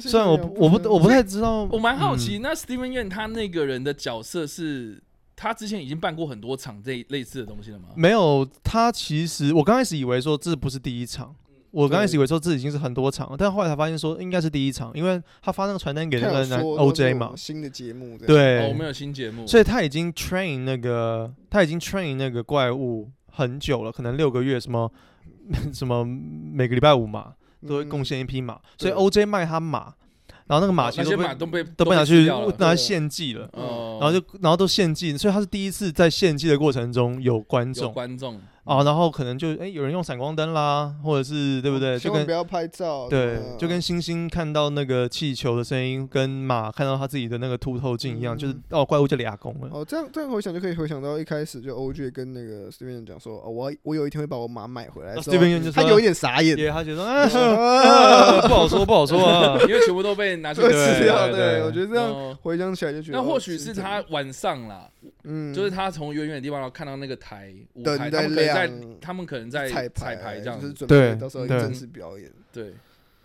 虽然我我不我不太知道，我蛮好奇，那 Steven 他那个人的角色是。他之前已经办过很多场这类似的东西了吗？没有，他其实我刚开始以为说这不是第一场，我刚开始以为说这已经是很多场了，但后来才发现说应该是第一场，因为他发那个传单给那个男 OJ 嘛，新的节目对，我们有新节目，所以他已经 train 那个他已经 train 那个怪物很久了，可能六个月，什么 什么每个礼拜五嘛都会贡献一匹马，所以 OJ 卖他马。然后那个马其实都被都被都被拿去拿去献祭了，然后就然后都献祭，所以他是第一次在献祭的过程中有观众。观众。啊，然后可能就哎，有人用闪光灯啦，或者是对不对？就跟不要拍照。对，就跟星星看到那个气球的声音，跟马看到他自己的那个凸透镜一样，就是哦，怪物就俩公了。哦，这样这样回想就可以回想到一开始就 OJ 跟那个 Steven 讲说，哦，我我有一天会把我马买回来。Steven 就他有一点傻眼，他觉得啊，不好说不好说啊，因为全部都被拿去 吃掉。对，我觉得这样回想起来就觉得，那或许是他晚上啦，嗯，就是他从远远的地方然后看到那个台舞台，他们在他们。可能在彩排这样子，对，到时候正式表演，对，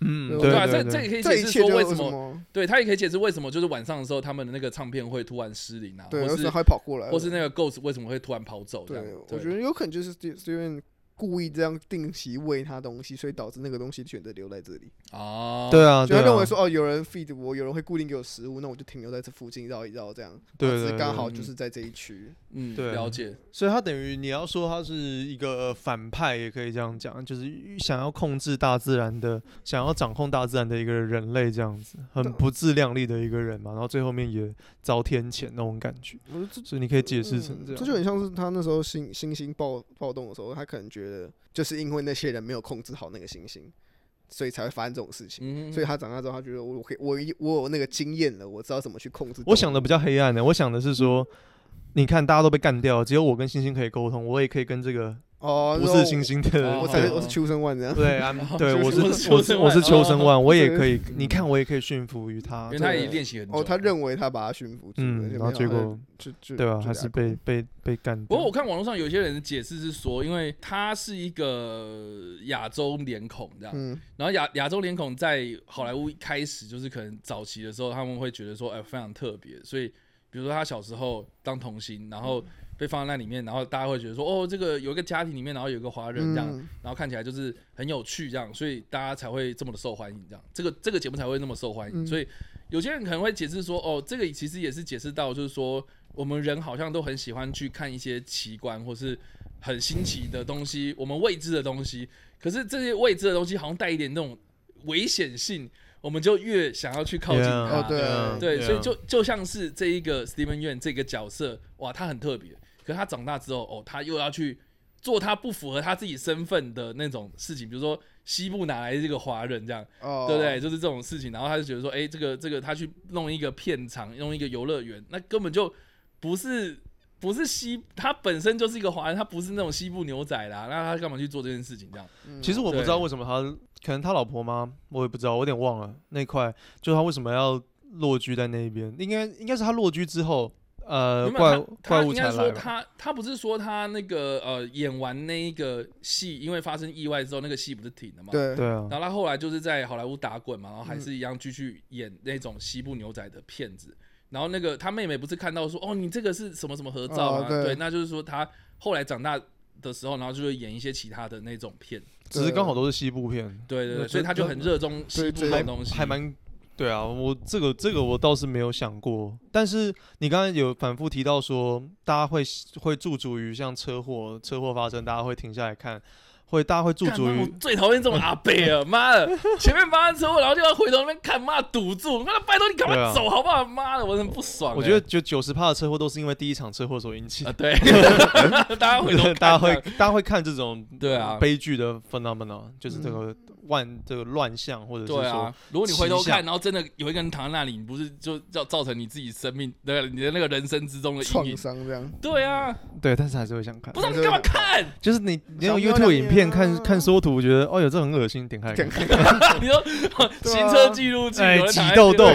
嗯，对啊，这这也可以解释说为什么，对他也可以解释为什么，就是晚上的时候，他们的那个唱片会突然失灵啊，对，或是会跑过来，或是那个 Ghost 为什么会突然跑走？对，我觉得有可能就是因为。故意这样定期喂他东西，所以导致那个东西选择留在这里。哦，对啊，就他认为说，哦，有人 feed 我，有人会固定给我食物，那我就停留在这附近绕一绕，这样。对，刚好就是在这一区。嗯，对，了解。所以他等于你要说他是一个反派，也可以这样讲，就是想要控制大自然的，想要掌控大自然的一个人类，这样子，很不自量力的一个人嘛。然后最后面也遭天谴那种感觉。所以你可以解释成这样，这就很像是他那时候星星星暴暴动的时候，他可能觉得。就是因为那些人没有控制好那个星星，所以才会发生这种事情。嗯、所以他长大之后，他觉得我可以，我我有那个经验了，我知道怎么去控制。我想的比较黑暗的，我想的是说，嗯、你看大家都被干掉，只有我跟星星可以沟通，我也可以跟这个。哦，不是星星的，我才我是秋生万这样。对 啊，对我是我是我是秋生万，我也 可以，你看我也可以驯服于他，因为他也练习很久。哦，他认为他把他驯服住了，然后结果就就对吧？还是被被被干。不过我看网络上有些人的解释是说，因为他是一个亚洲脸孔这样，然后亚亚洲脸孔在好莱坞一开始就是可能早期的时候，他们会觉得说，哎，非常特别。所以比如说他小时候当童星，然后。被放在那里面，然后大家会觉得说，哦，这个有一个家庭里面，然后有一个华人这样，嗯、然后看起来就是很有趣这样，所以大家才会这么的受欢迎这样，这个这个节目才会那么受欢迎。嗯、所以有些人可能会解释说，哦，这个其实也是解释到，就是说我们人好像都很喜欢去看一些奇观或是很新奇的东西，我们未知的东西，可是这些未知的东西好像带一点那种危险性。我们就越想要去靠近他。对对，所以就就像是这一个 Steven Yeun 这个角色，哇，他很特别。可是他长大之后，哦，他又要去做他不符合他自己身份的那种事情，比如说西部哪来的这个华人这样，对不对？就是这种事情。然后他就觉得说，哎，这个这个他去弄一个片场，弄一个游乐园，那根本就不是。不是西，他本身就是一个华人，他不是那种西部牛仔啦，那他干嘛去做这件事情？这样，其实我不知道为什么他，可能他老婆吗？我也不知道，我有点忘了那块，就他为什么要落居在那边？应该应该是他落居之后，呃，怪怪物才来。他他不是说他那个呃演完那一个戏，因为发生意外之后，那个戏不是停了吗？对对啊。然后他后来就是在好莱坞打滚嘛，然后还是一样继续演那种西部牛仔的片子。然后那个他妹妹不是看到说哦，你这个是什么什么合照啊？对，那就是说他后来长大的时候，然后就会演一些其他的那种片，只是刚好都是西部片。对对，所以他就很热衷西部的东西，还蛮对啊。我这个这个我倒是没有想过，但是你刚才有反复提到说，大家会会驻足于像车祸车祸发生，大家会停下来看。会，大家会驻足于。我最讨厌这种阿贝啊！妈的，前面发生车祸，然后就要回头那边看，妈堵住，妈的，拜托你赶快走好不好？妈的，我很不爽。我觉得就九十趴的车祸都是因为第一场车祸所引起。啊，对，大家回头，大家会，大家会看这种对啊悲剧的 phenomenon，就是这个乱这个乱象，或者是说，如果你回头看，然后真的有一个人躺在那里，你不是就造造成你自己生命的你的那个人生之中的创伤这样？对啊，对，但是还是会想看。不知道你干嘛看？就是你你用 YouTube 影片。看看缩图，我觉得哦哟，这很恶心，点开看。你说 行车记录器，挤痘痘，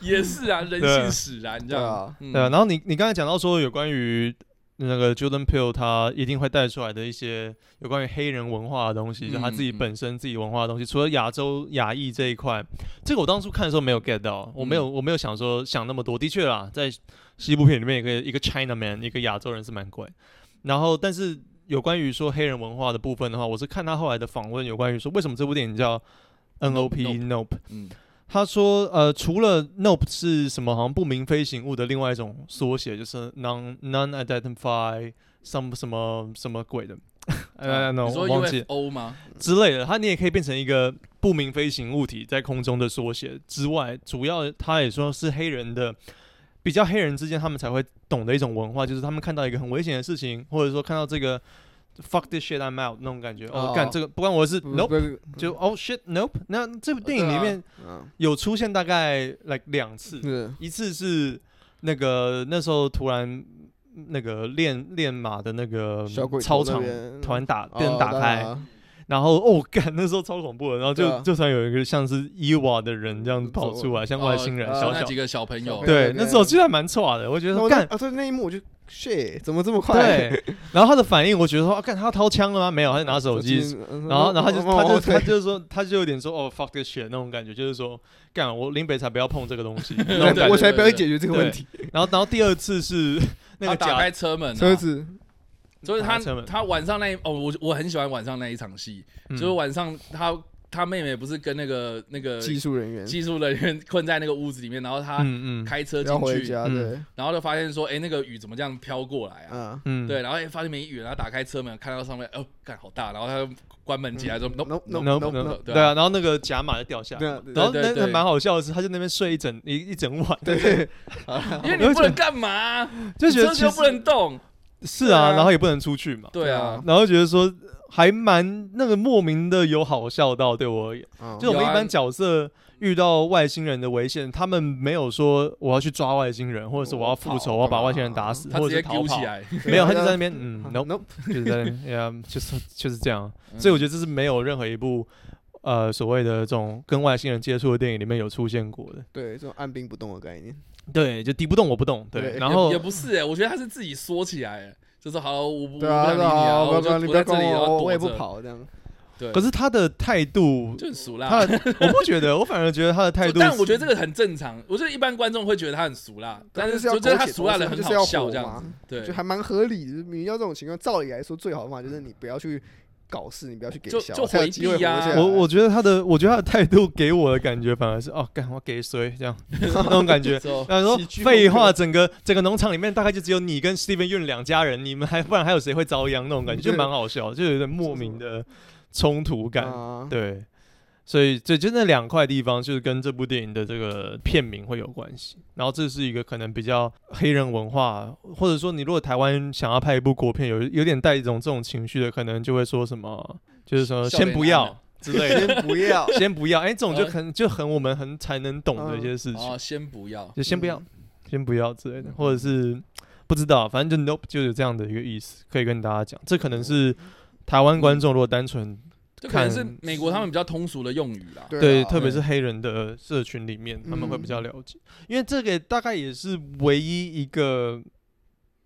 也是啊，人性使然，你知道吗？对啊。然后你你刚才讲到说有关于那个 Jordan Peele 他一定会带出来的一些有关于黑人文化的东西，就他自己本身自己文化的东西，除了亚洲亚裔这一块，这个我当初看的时候没有 get 到，我没有我没有想说想那么多。的确啦，在西部片里面，一个一个 China Man，一个亚洲人是蛮怪。然后，但是。有关于说黑人文化的部分的话，我是看他后来的访问，有关于说为什么这部电影叫 N.O.P. Nope。嗯，他说呃，除了 Nope 是什么好像不明飞行物的另外一种缩写，就是 Non Non-Identified Some 什么什么鬼的，呃，你说 UFO 吗？之类的，它你也可以变成一个不明飞行物体在空中的缩写之外，主要他也说是黑人的。比较黑人之间，他们才会懂的一种文化，就是他们看到一个很危险的事情，或者说看到这个 fuck this shit I'm out 那种感觉，哦，干这个不关我的事，nope，就 oh shit nope。那这部电影里面有出现大概 like 两次，一次是那个那时候突然那个练练马的那个操场突然打被人打开。然后哦，干那时候超恐怖的，然后就、啊、就算有一个像是伊娃的人这样跑出来，像外星人，小小几个小朋友，对，那时候其实还蛮错的，我觉得说干啊，对那一幕我就 shit，怎么这么快？对，然后他的反应，我觉得说，干他掏枪了吗？没有，他就拿手机，然后然后他就他就他就是说，他就有点说哦 fuck this shit 那种感觉，就是说干我林北才不要碰这个东西，我才不要解决这个问题。然后然后第二次是那个打开车门，车子。所以他他晚上那一哦，我我很喜欢晚上那一场戏，嗯、就是晚上他他妹妹不是跟那个那个技术人员。技术人员 困在那个屋子里面，然后他开车进去，然后就发现说，哎、欸，那个雨怎么这样飘过来啊？嗯，对，然后哎发现没雨，然后打开车门看到上面，哦，干好大，然后他就关门起来说，no no no no no，对啊，然后那个甲马就掉下来，然后那个蛮好笑的是，他就那边睡一整一一整晚，对，因为你不能干嘛，就觉得车就不能动。是啊，然后也不能出去嘛。对啊，然后觉得说还蛮那个莫名的有好笑到对我而言，就我们一般角色遇到外星人的危险，他们没有说我要去抓外星人，或者是我要复仇，我要把外星人打死，或者是逃跑。没有，他就在那边，嗯，nope，就是在那边，就是就是这样。所以我觉得这是没有任何一部呃所谓的这种跟外星人接触的电影里面有出现过的。对，这种按兵不动的概念。对，就敌不动我不动。对，然后也不是哎，我觉得他是自己缩起来，就是好，我不我不想理你啊，我就不在这里，然后我也不跑这样。对，可是他的态度就很俗辣。他，我不觉得，我反而觉得他的态度，但我觉得这个很正常。我觉得一般观众会觉得他很俗辣，但是我觉得他俗辣的很好笑，这样子，对，就还蛮合理的。你要这种情况，照理来说，最好的方法就是你不要去。搞事，你不要去给小，就回避呀。我我觉得他的，我觉得他的态度给我的感觉反而是哦，干我给谁这样。那种感觉。然后说废话，整个整个农场里面大概就只有你跟 Steven 两家人，你们还不然还有谁会遭殃？那种感觉，就蛮好笑，就有点莫名的冲突感。对，所以这就那两块地方，就是跟这部电影的这个片名会有关系。然后这是一个可能比较黑人文化，或者说你如果台湾想要拍一部国片，有有点带一种这种情绪的，可能就会说什么，就是说先不要之类的，先不要，先不要。哎，这种就很就很我们很才能懂的一些事情。哦，先不要，就先不要，先不要之类的，或者是不知道，反正就 nope 就有这样的一个意思，可以跟大家讲。这可能是台湾观众如果单纯。这可能是美国他们比较通俗的用语啦，对，对，特别是黑人的社群里面，他们会比较了解，嗯、因为这个大概也是唯一一个。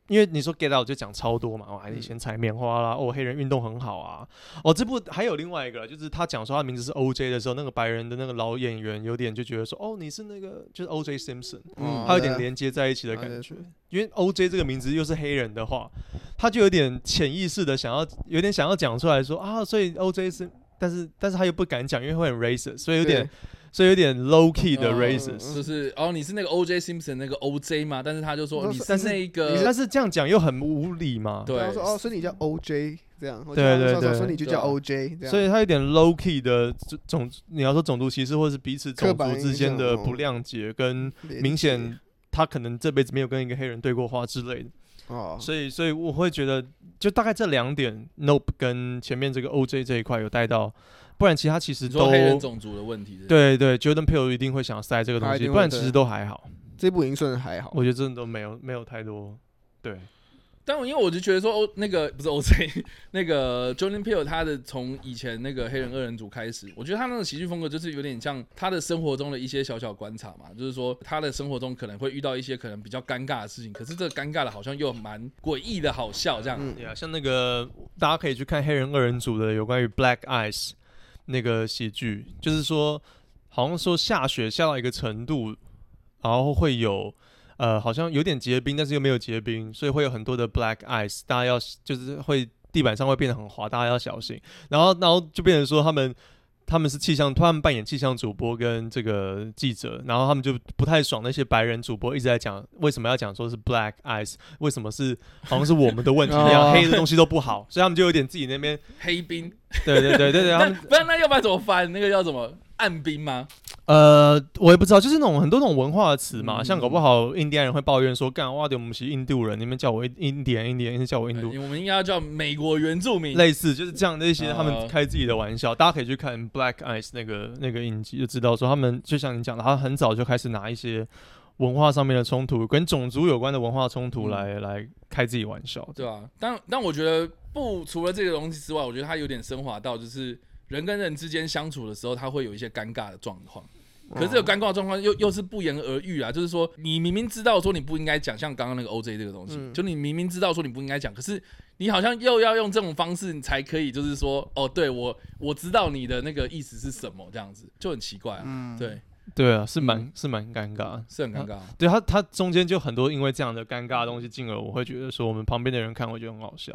因为你说 Get Out 就讲超多嘛，哦，还以前采棉花啦，哦，黑人运动很好啊，哦，这部还有另外一个，就是他讲说他名字是 OJ 的时候，那个白人的那个老演员有点就觉得说，哦，你是那个就是 OJ Simpson，嗯，他有点连接在一起的感觉，因为 OJ 这个名字又是黑人的话，他就有点潜意识的想要，有点想要讲出来说啊，所以 OJ 是，但是但是他又不敢讲，因为会很 racist，所以有点。所以有点 low key 的 racist，就是哦，你是那个 O.J. Simpson 那个 O.J. 吗？但是他就说你是那一个，但是这样讲又很无理嘛。对，他说哦，所以你叫 O.J. 这样，对对对，所以你就叫 O.J. 所以他有点 low key 的种，你要说种族歧视，或是彼此种族之间的不谅解，跟明显他可能这辈子没有跟一个黑人对过话之类的。哦，所以所以我会觉得，就大概这两点，Nope 跟前面这个 O.J. 这一块有带到。不然其他其实都黑人种族的问题。对对，Jordan Peele 一定会想塞这个东西，不然其实都还好。这部已经算还好，我觉得真的都没有没有太多。对，但我因为我就觉得说，欧那个不是 OJ，那个 Jordan Peele 他的从以前那个黑人二人组开始，我觉得他那种喜剧风格就是有点像他的生活中的一些小小观察嘛，就是说他的生活中可能会遇到一些可能比较尴尬的事情，可是这个尴尬的好像又蛮诡异的好笑这样。嗯，对啊，像那个大家可以去看黑人二人组的有关于 Black Eyes。那个喜剧就是说，好像说下雪下到一个程度，然后会有呃，好像有点结冰，但是又没有结冰，所以会有很多的 black ice，大家要就是会地板上会变得很滑，大家要小心。然后，然后就变成说他们。他们是气象，他们扮演气象主播跟这个记者，然后他们就不太爽那些白人主播一直在讲为什么要讲说是 black ice，为什么是好像是我们的问题一样，黑的东西都不好，所以他们就有点自己那边黑冰。对对对对 对，他们不然那要不然怎么翻？那个叫什么？暗冰吗？呃，我也不知道，就是那种很多那种文化的词嘛，嗯、像搞不好印第安人会抱怨说：“干，哇，我们是印度人，你们叫我印第安，印第安，叫我印度。”我们应该要叫美国原住民，类似就是这样的一些，他们开自己的玩笑。呃、大家可以去看 Black Eyes 那个那个印记，就知道说他们就像你讲的，他很早就开始拿一些文化上面的冲突，跟种族有关的文化冲突来、嗯、来开自己玩笑，对啊，但但我觉得不，除了这个东西之外，我觉得它有点升华到就是。人跟人之间相处的时候，他会有一些尴尬的状况，可是这个尴尬状况又又是不言而喻啊，就是说你明明知道说你不应该讲，像刚刚那个 OJ 这个东西，嗯、就你明明知道说你不应该讲，可是你好像又要用这种方式，你才可以就是说，哦，对我我知道你的那个意思是什么，这样子就很奇怪啊，嗯、对。对啊，是蛮是蛮尴尬，是很尴尬，对他他中间就很多因为这样的尴尬的东西，进而我会觉得说我们旁边的人看会觉得很好笑。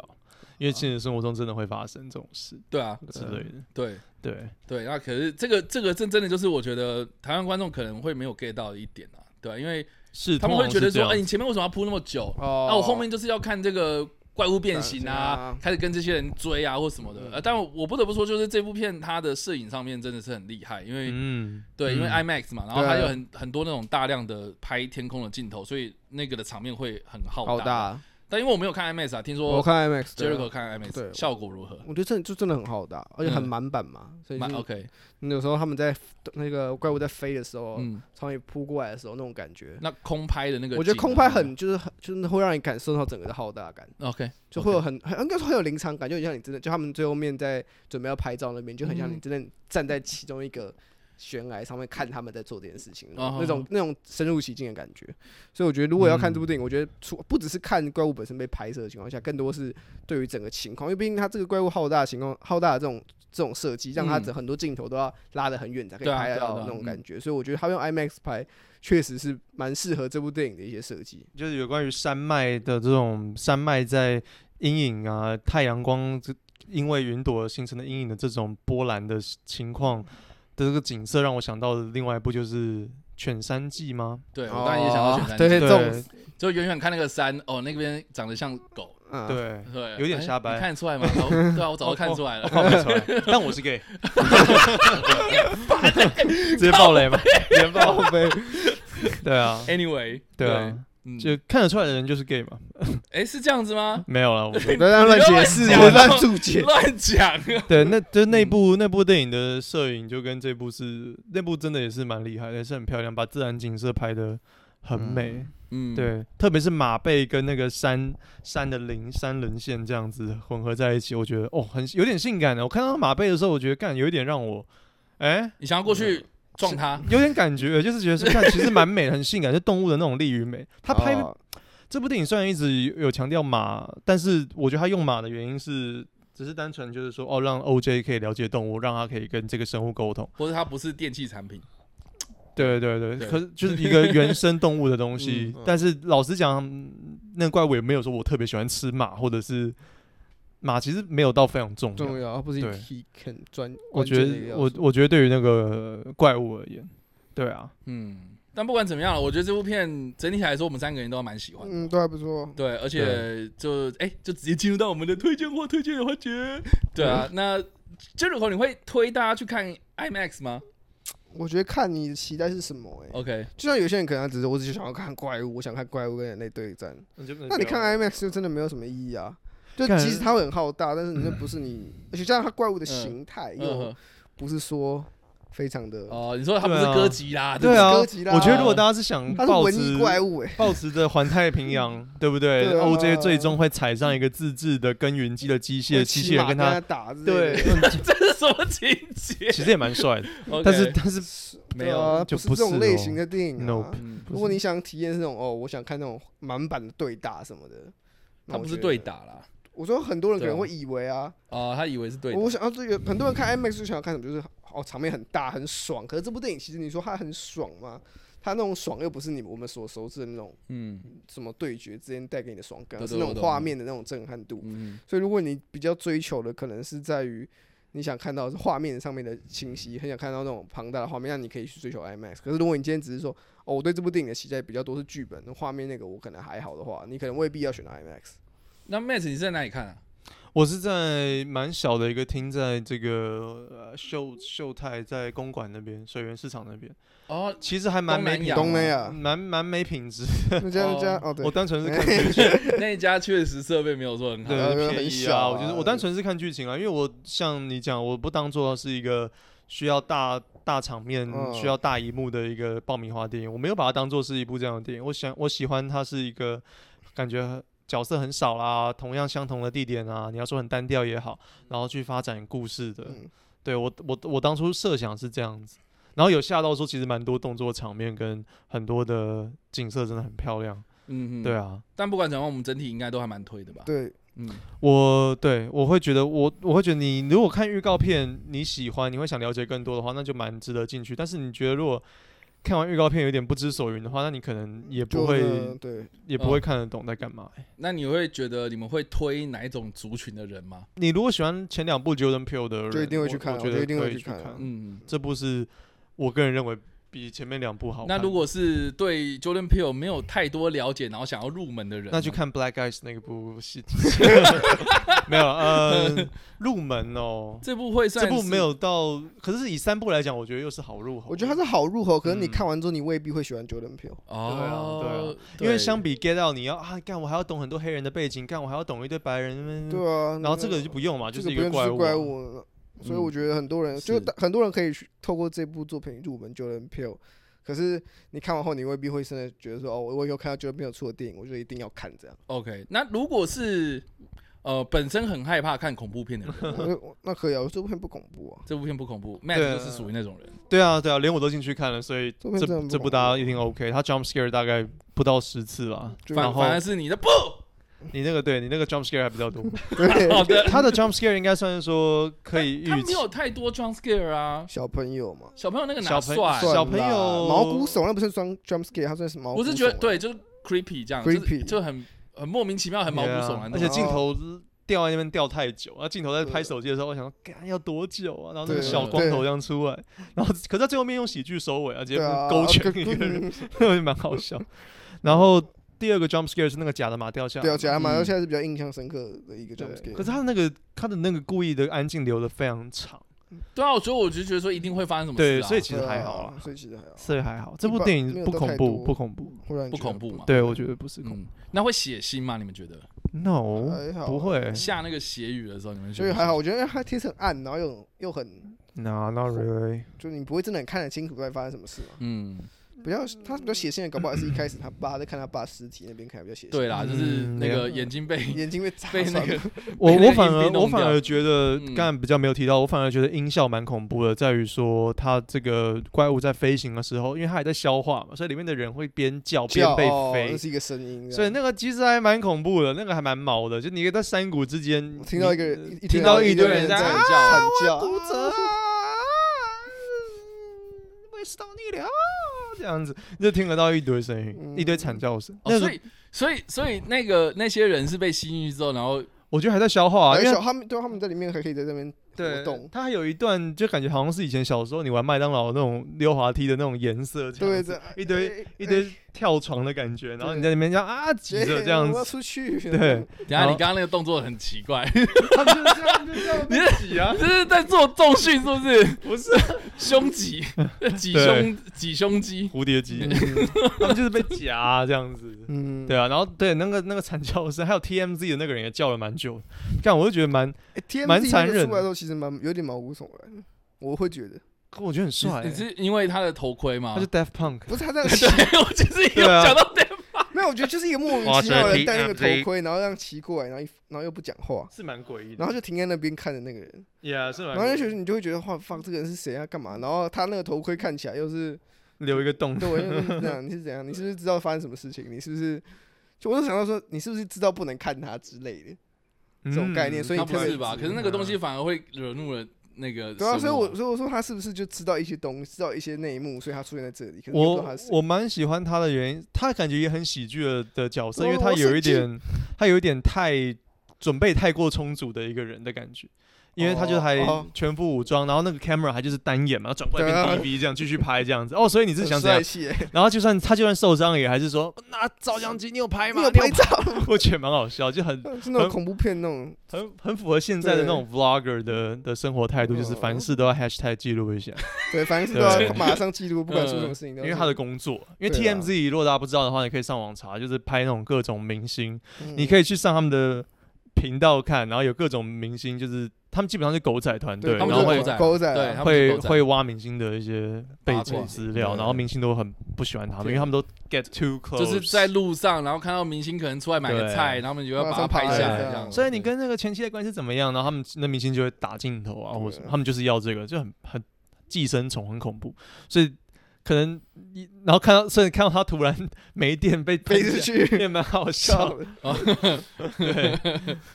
因为现实生活中真的会发生这种事，对啊。之类的，对对对。那可是这个这个真真的就是我觉得台湾观众可能会没有 get 到的一点啊，对啊，因为是他们会觉得说，哎，你前面为什么要铺那么久？那我后面就是要看这个怪物变形啊，开始跟这些人追啊或什么的。呃，但我不得不说，就是这部片它的摄影上面真的是很厉害，因为嗯，对，因为 IMAX 嘛，然后它有很很多那种大量的拍天空的镜头，所以那个的场面会很浩大。但因为我没有看 IMAX 啊，听说我看 IMAX，Jericho 看 IMAX，效果如何？我觉得这就真的很好大，而且很满版嘛，所以 OK。有时候他们在那个怪物在飞的时候，从你扑过来的时候那种感觉，那空拍的那个，我觉得空拍很就是很就是会让你感受到整个的浩大感。OK，就会有很很应该说很有临场感，就很像你真的就他们最后面在准备要拍照那边，就很像你真的站在其中一个。悬崖上面看他们在做这件事情，那种那种深入其境的感觉，所以我觉得如果要看这部电影，我觉得除不只是看怪物本身被拍摄的情况下，更多是对于整个情况，因为毕竟它这个怪物浩大的情况，浩大的这种这种设计，让它整很多镜头都要拉得很远才可以拍得到那种感觉，所以我觉得他用 IMAX 拍确实是蛮适合这部电影的一些设计，就是有关于山脉的这种山脉在阴影啊，太阳光这因为云朵形成的阴影的这种波澜的情况。的这个景色让我想到的另外一部就是《犬山记》吗？对，我当然也想到《犬山记》。对，就远远看那个山，哦，那边长得像狗，对对，有点瞎掰，看得出来吗？对啊，我早就看出来了，看不出来。但我是 gay，直接爆雷吗？直接爆雷。对啊，Anyway，对啊，就看得出来的人就是 gay 嘛。哎，是这样子吗？没有了，我不要乱解释，乱注解，乱讲。对，那就那部那部电影的摄影就跟这部是那部真的也是蛮厉害的，也是很漂亮，把自然景色拍得很美。嗯，对，特别是马背跟那个山山的棱山棱线这样子混合在一起，我觉得哦，很有点性感的。我看到马背的时候，我觉得干有一点让我，哎，你想要过去撞他，有点感觉，就是觉得是看其实蛮美，很性感，是动物的那种力与美。他拍这部电影虽然一直有强调马，但是我觉得他用马的原因是只是单纯就是说哦，让 OJ 可以了解动物，让他可以跟这个生物沟通，或者他不是电器产品。对对对，对可是就是一个原生动物的东西，嗯、但是老实讲，那怪物也没有说我特别喜欢吃马，或者是马其实没有到非常重要，重要，不是很专。我觉得我我觉得对于那个怪物而言，对啊，嗯，但不管怎么样，我觉得这部片整体来说，我们三个人都蛮喜欢的，嗯，都还不错，对，而且就哎，就直接进入到我们的推荐或推荐的环节，对啊，嗯、那这时候你会推大家去看 IMAX 吗？我觉得看你的期待是什么哎、欸、，OK，就像有些人可能只是我只是想要看怪物，我想看怪物跟人类对战，那你看 IMAX 就真的没有什么意义啊。就即使它会很浩大，但是你那不是你，而且加上它怪物的形态又不是说。非常的哦，你说他不是哥吉拉，对啊，哥吉拉。我觉得如果大家是想抱持怪物，哎，抱持着环太平洋，对不对？OJ 最终会踩上一个自制的耕耘机的机械，机器人跟他打，对，这是什么情节？其实也蛮帅的，但是但是没有，就不是这种类型的电影。如果你想体验这种哦，我想看那种满版的对打什么的，他不是对打啦。我说很多人可能会以为啊，啊，他以为是对的。我想要这个，很多人看 IMAX 就想要看什么，就是。哦，场面很大，很爽。可是这部电影其实你说它很爽吗？它那种爽又不是你我们所熟知的那种，嗯，什么对决之间带给你的爽感，是那种画面的那种震撼度。嗯，所以如果你比较追求的可能是在于你想看到画面上面的清晰，很想看到那种庞大的画面，那你可以去追求 IMAX。可是如果你今天只是说，哦，我对这部电影的期待比较多是剧本，那画面那个我可能还好的话，你可能未必要选择 IMAX。那 Max 你是在哪里看啊？我是在蛮小的一个厅，在这个呃秀秀泰在公馆那边，水源市场那边。哦，其实还蛮没品，东南亚，蛮蛮没品质。那家那家哦，对，我单纯是看剧情。那一家确实设备没有说很好，对，便宜啊。我觉得我单纯是看剧情啊，因为我像你讲，我不当做是一个需要大大场面、需要大荧幕的一个爆米花电影，我没有把它当做是一部这样的电影。我想我喜欢它是一个感觉。角色很少啦，同样相同的地点啊，你要说很单调也好，然后去发展故事的，嗯、对我我我当初设想是这样子，然后有吓到说其实蛮多动作场面跟很多的景色真的很漂亮，嗯哼，对啊，但不管怎样，我们整体应该都还蛮推的吧？对，嗯，我对我会觉得我我会觉得你如果看预告片你喜欢，你会想了解更多的话，那就蛮值得进去。但是你觉得如果看完预告片有点不知所云的话，那你可能也不会对，也不会看得懂在干嘛、欸。那你会觉得你们会推哪一种族群的人吗？你如果喜欢前两部 Jordan Peele 的人，就一定会去看，我觉得一定会去看。嗯，这部是我个人认为。比前面两部好。那如果是对 Jordan Peele 没有太多了解，然后想要入门的人，那就看 Black Eyes 那个部戏。没有，呃，入门哦。这部会算，这部没有到，可是以三部来讲，我觉得又是好入口。我觉得它是好入口，可是你看完之后，你未必会喜欢 Jordan Peele。哦，对啊，对啊，因为相比 Get Out，你要啊，干我还要懂很多黑人的背景，干我还要懂一堆白人。对啊，然后这个就不用嘛，就是一个怪物。所以我觉得很多人，就很多人可以透过这部作品入门 Jordan Peele。可是你看完后，你未必会真的觉得说，哦，我以后看到 Jordan Peele 出的电影，我就一定要看这样。OK，那如果是呃本身很害怕看恐怖片的人，那可以啊，这部片不恐怖啊，这部片不恐怖，Matt 就是属于那种人。对啊，对啊，连我都进去看了，所以这这部大家一定 OK。他 Jump Scare 大概不到十次吧，反反而是你的不。你那个对你那个 jump scare 还比较多，对，好的，他的 jump scare 应该算是说可以预，他没有太多 jump scare 啊，小朋友嘛，小朋友那个哪算？小朋友毛骨悚，那不是装 jump scare，他算是毛。我是觉得对，就是 creepy 这样，creepy 就很很莫名其妙，很毛骨悚然，而且镜头掉在那边掉太久，然后镜头在拍手机的时候，我想说，干要多久啊？然后那个小光头这样出来，然后可是在最后面用喜剧收尾啊，直接勾拳一个人，蛮好笑。然后。第二个 jump scare 是那个假的马掉下来，对，假的马掉下来是比较印象深刻的一个 jump scare。可是他的那个他的那个故意的安静留的非常长。对啊，所以我就觉得说一定会发生什么事，对，所以其实还好啦，所以其实还好，所以还好。这部电影不恐怖，不恐怖，不恐怖嘛？对，我觉得不是恐怖。那会血腥吗？你们觉得？No，不会。下那个血雨的时候，你们觉得？所以还好，我觉得它天很暗，然后又又很，No，not really，就你不会真的很看得清楚在发生什么事嘛？嗯。比较他比较血腥的，搞不好是一开始他爸在看他爸尸体那边看比较血腥。对啦，就是那个眼睛被 眼睛被 被那个。我我反而我反而觉得刚刚比较没有提到，我反而觉得音效蛮恐怖的，在于说他这个怪物在飞行的时候，因为他还在消化嘛，所以里面的人会边叫边被飞，这是一个声音。所以那个其实还蛮恐怖的，那个还蛮毛的，就你在山谷之间听到一个人，听到一堆人在惨叫，骨折啊，为什么你了？这样子就听得到一堆声音，嗯、一堆惨叫声。哦、所以，所以，所以那个那些人是被吸进去之后，然后我觉得还在消化、啊，因为他们对他们在里面还可以在这边。对，他还有一段就感觉好像是以前小时候你玩麦当劳那种溜滑梯的那种颜色，对，这一堆一堆跳床的感觉，然后你在里面这样啊挤着这样子，我要出去。对，等下你刚刚那个动作很奇怪，他就是这样，就这样你在挤啊，这是在做重训是不是？不是，胸挤，挤胸挤胸肌，蝴蝶肌，他们就是被夹这样子，嗯，对啊，然后对那个那个惨叫声，还有 TMZ 的那个人也叫了蛮久，但我就觉得蛮蛮残忍。出来的时候其实蛮有点毛骨悚然，我会觉得，可我觉得很帅。你是因为他的头盔吗？他是 Daft Punk，不是他这样。对，我就是有讲到 Daft Punk，没有，我觉得就是一个莫名其妙的人戴那个头盔，然后这样骑过来，然后然后又不讲话，是蛮诡异的。然后就停在那边看着那个人，Yeah，是蛮。然后就你就会觉得，哇，放这个人是谁啊？干嘛？然后他那个头盔看起来又是留一个洞，对，又是这样。你是怎样？你是不是知道发生什么事情？你是不是？就我就想到说，你是不是知道不能看他之类的？这种概念，所以他不是吧？可是那个东西反而会惹怒了那个。对啊，所以我所以我说他是不是就知道一些东西，知道一些内幕，所以他出现在这里。我我蛮喜欢他的原因，他感觉也很喜剧的的角色，因为他有一点，他有一点太准备太过充足的一个人的感觉。因为他就还全副武装，然后那个 camera 还就是单眼嘛，转过来变 DV 这样继续拍这样子。哦，所以你是想这样？然后就算他就算受伤也还是说那照相机，你有拍吗？你有拍照？我觉得蛮好笑，就很 是那种恐怖片那种，很很符合现在的那种 vlogger 的的生活态度，就是凡事都要 hashtag 记录一下。对，凡事都要马上记录，不管出什么事情。因为他的工作，因为 TMZ 如果大家不知道的话，你可以上网查，就是拍那种各种明星，你可以去上他们的频道看，然后有各种明星就是。他们基本上是狗仔团队，然后会狗仔对，会会挖明星的一些背景资料，然后明星都很不喜欢他们，因为他们都 get too close，就是在路上，然后看到明星可能出来买个菜，然后他们就要把他拍下来这样。所以你跟那个前妻的关系怎么样？然后他们那明星就会打镜头啊，或者，他们就是要这个，就很很寄生虫，很恐怖。所以可能一然后看到，甚至看到他突然没电被飞出去，也蛮好笑的。对，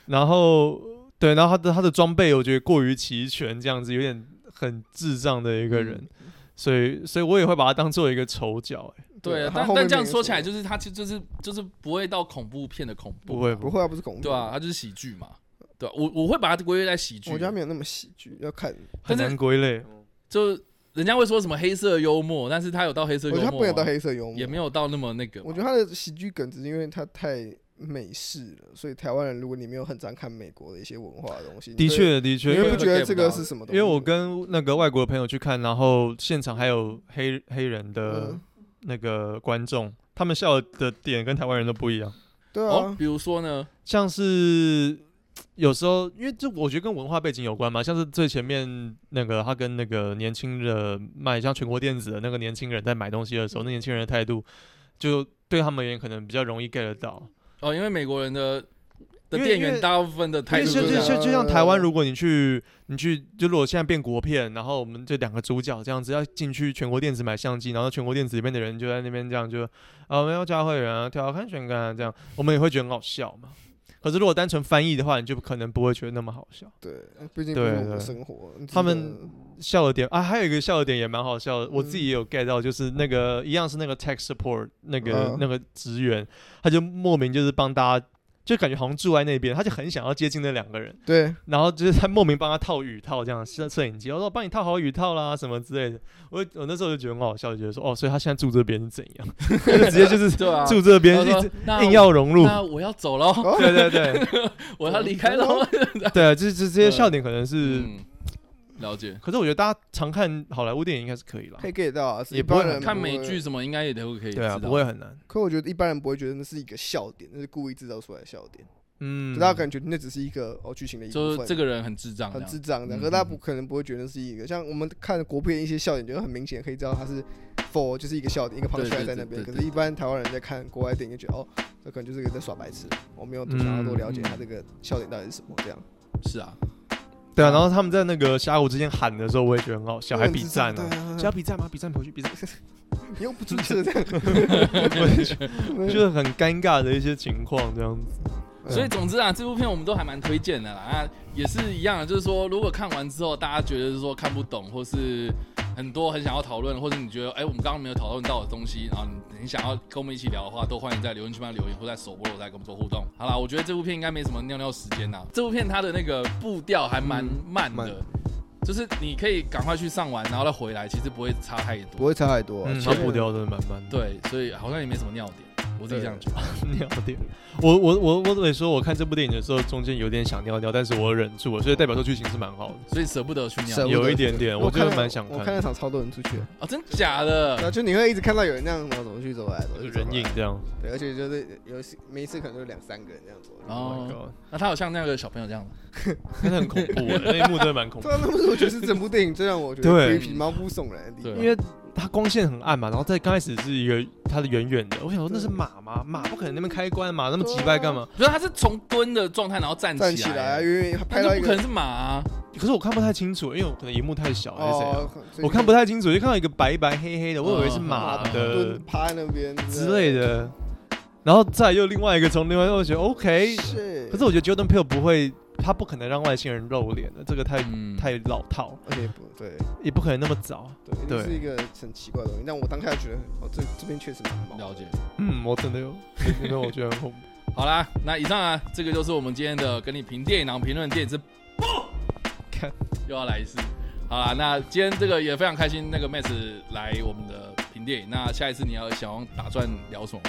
然后。对，然后他的他的装备我觉得过于齐全，这样子有点很智障的一个人，嗯、所以所以我也会把他当做一个丑角。对啊，但但这样说起来，就是他其实就是就是不会到恐怖片的恐怖，不会不会。啊，不是恐怖，对啊，他就是喜剧嘛，对、啊，我我会把它归类在喜剧，我觉得没有那么喜剧，要看。很难归类，就人家会说什么黑色幽默，但是他有到黑色幽默，我觉得他没有到黑色幽默，也没有到那么那个，我觉得他的喜剧梗只是因为他太。美式了，所以台湾人，如果你没有很常看美国的一些文化的东西，的确的确，因为不觉得这个是什么东西？因为我跟那个外国的朋友去看，然后现场还有黑黑人的那个观众，嗯、他们笑的点跟台湾人都不一样。对啊、哦，比如说呢，像是有时候，因为这我觉得跟文化背景有关嘛，像是最前面那个他跟那个年轻的卖像全国电子的那个年轻人在买东西的时候，那年轻人的态度就对他们而言可能比较容易 get 到。哦，因为美国人的的店员大部分的态度就就就就像台湾，如果你去你去，就如果现在变国片，然后我们这两个主角这样子要进去全国电子买相机，然后全国电子里面的人就在那边这样就啊，我们要加会员啊，调看选看，这样我们也会觉得很好笑嘛。可是如果单纯翻译的话，你就可能不会觉得那么好笑。对，毕竟不是我们的生活。他们笑的点啊，还有一个笑的点也蛮好笑的，嗯、我自己也有 get 到，就是那个一样是那个 tech support 那个、嗯、那个职员，他就莫名就是帮大家。就感觉好像住在那边，他就很想要接近那两个人。对，然后就是他莫名帮他套雨套，这样摄摄影机，我说我帮你套好雨套啦，什么之类的。我我那时候就觉得很好笑，就觉得说哦，所以他现在住这边是怎样？就直接就是 住这边，一直硬要融入。那我要走喽，对对对，我要离开喽。对啊，就是这些笑点可能是。了解，可是我觉得大家常看好莱坞电影应该是可以了，可以 get 到啊，也不会看美剧什么，应该也都可以，对啊，不会很难。可我觉得一般人不会觉得那是一个笑点，那是故意制造出来的笑点。嗯，大家感觉那只是一个哦剧情的一部分，就是这个人很智障，很智障的。可是大家不可能不会觉得是一个，像我们看国片一些笑点，就很明显可以知道他是 for 就是一个笑点，一个 punchline 在那边。可是，一般台湾人在看国外电影，就觉得哦，这可能就是一个在耍白痴，我没有想要多了解他这个笑点到底是什么这样。是啊。对啊，然后他们在那个峡谷之间喊的时候，我也觉得很好笑，还比赞呢。需要比赞吗？比赞回去比赞。你又不支持这样，就是很尴尬的一些情况这样子。所以总之啊，这部片我们都还蛮推荐的啦。啊，也是一样的，就是说，如果看完之后大家觉得是说看不懂，或是很多很想要讨论，或者你觉得哎，我们刚刚没有讨论到的东西，然后你想要跟我们一起聊的话，都欢迎在留言区帮留言，或在首播我再跟我们做互动。好啦，我觉得这部片应该没什么尿尿时间呐。这部片它的那个步调还蛮慢的，就是你可以赶快去上完，然后再回来，其实不会差太多，不会差太多，它步调真的蛮慢的。对，所以好像也没什么尿点。我自己这样觉得，尿点。我我我我得说，我看这部电影的时候，中间有点想尿尿，但是我忍住了，所以代表说剧情是蛮好的，所以舍不得去尿。有一点点，我觉得蛮想看。我看那场超多人出去啊，真假的？那就你会一直看到有人那样走走去走来，就人影这样。对，而且就是有每一次可能就两三个人这样走。哦，那他好像那个小朋友这样吗？真的很恐怖，那一幕真的蛮恐怖。对啊，那部我觉得是整部电影最让我觉得皮毛骨悚然的地方，因为。它光线很暗嘛，然后在刚开始是一个它的远远的，我想说那是马吗？马不可能那边开关，嘛那么急败干嘛？不是，它是从蹲的状态然后站起来，站起来，因为拍到一不可能是马啊。可是我看不太清楚，因为我可能荧幕太小还是？我看不太清楚，就看到一个白白黑黑的，我以为是马的趴在那边之类的。然后再又另外一个从另外一个觉得 OK，是可是我觉得 Jordan Peele 不会。他不可能让外星人露脸的，这个太、嗯、太老套，而且不对，也不可能那么早，对，是一个很奇怪的东西。但我当下觉得，哦，这这边确实蛮了解。嗯，我真的有，因为我觉得很恐怖。好啦，那以上啊，这个就是我们今天的跟你评电影，然后评论电影是不看又要来一次。好啦，那今天这个也非常开心，那个 Matt 来我们的评电影。那下一次你要想打算聊什么？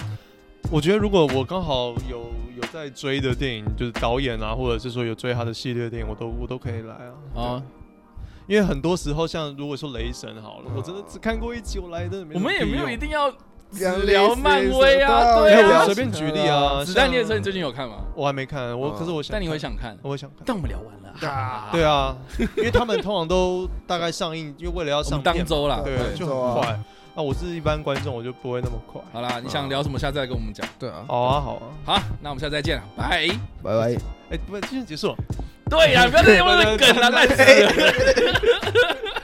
我觉得如果我刚好有有在追的电影，就是导演啊，或者是说有追他的系列电影，我都我都可以来啊。啊，因为很多时候像如果说雷神好了，我真的只看过一集，我来的。我们也没有一定要聊漫威啊，对啊，随便举例啊。子弹列车你最近有看吗？我还没看，我可是我想。但你会想看？我会想看。但我们聊完了。对啊，因为他们通常都大概上映，因为为了要上当周啦，对，就很快。那我是一般观众，我就不会那么快。好啦，你想聊什么，下次再跟我们讲。对啊，好啊，好啊，好，那我们下次再见了，拜拜拜。哎，不，今天结束。对呀，不要再用那个梗 了，烂死。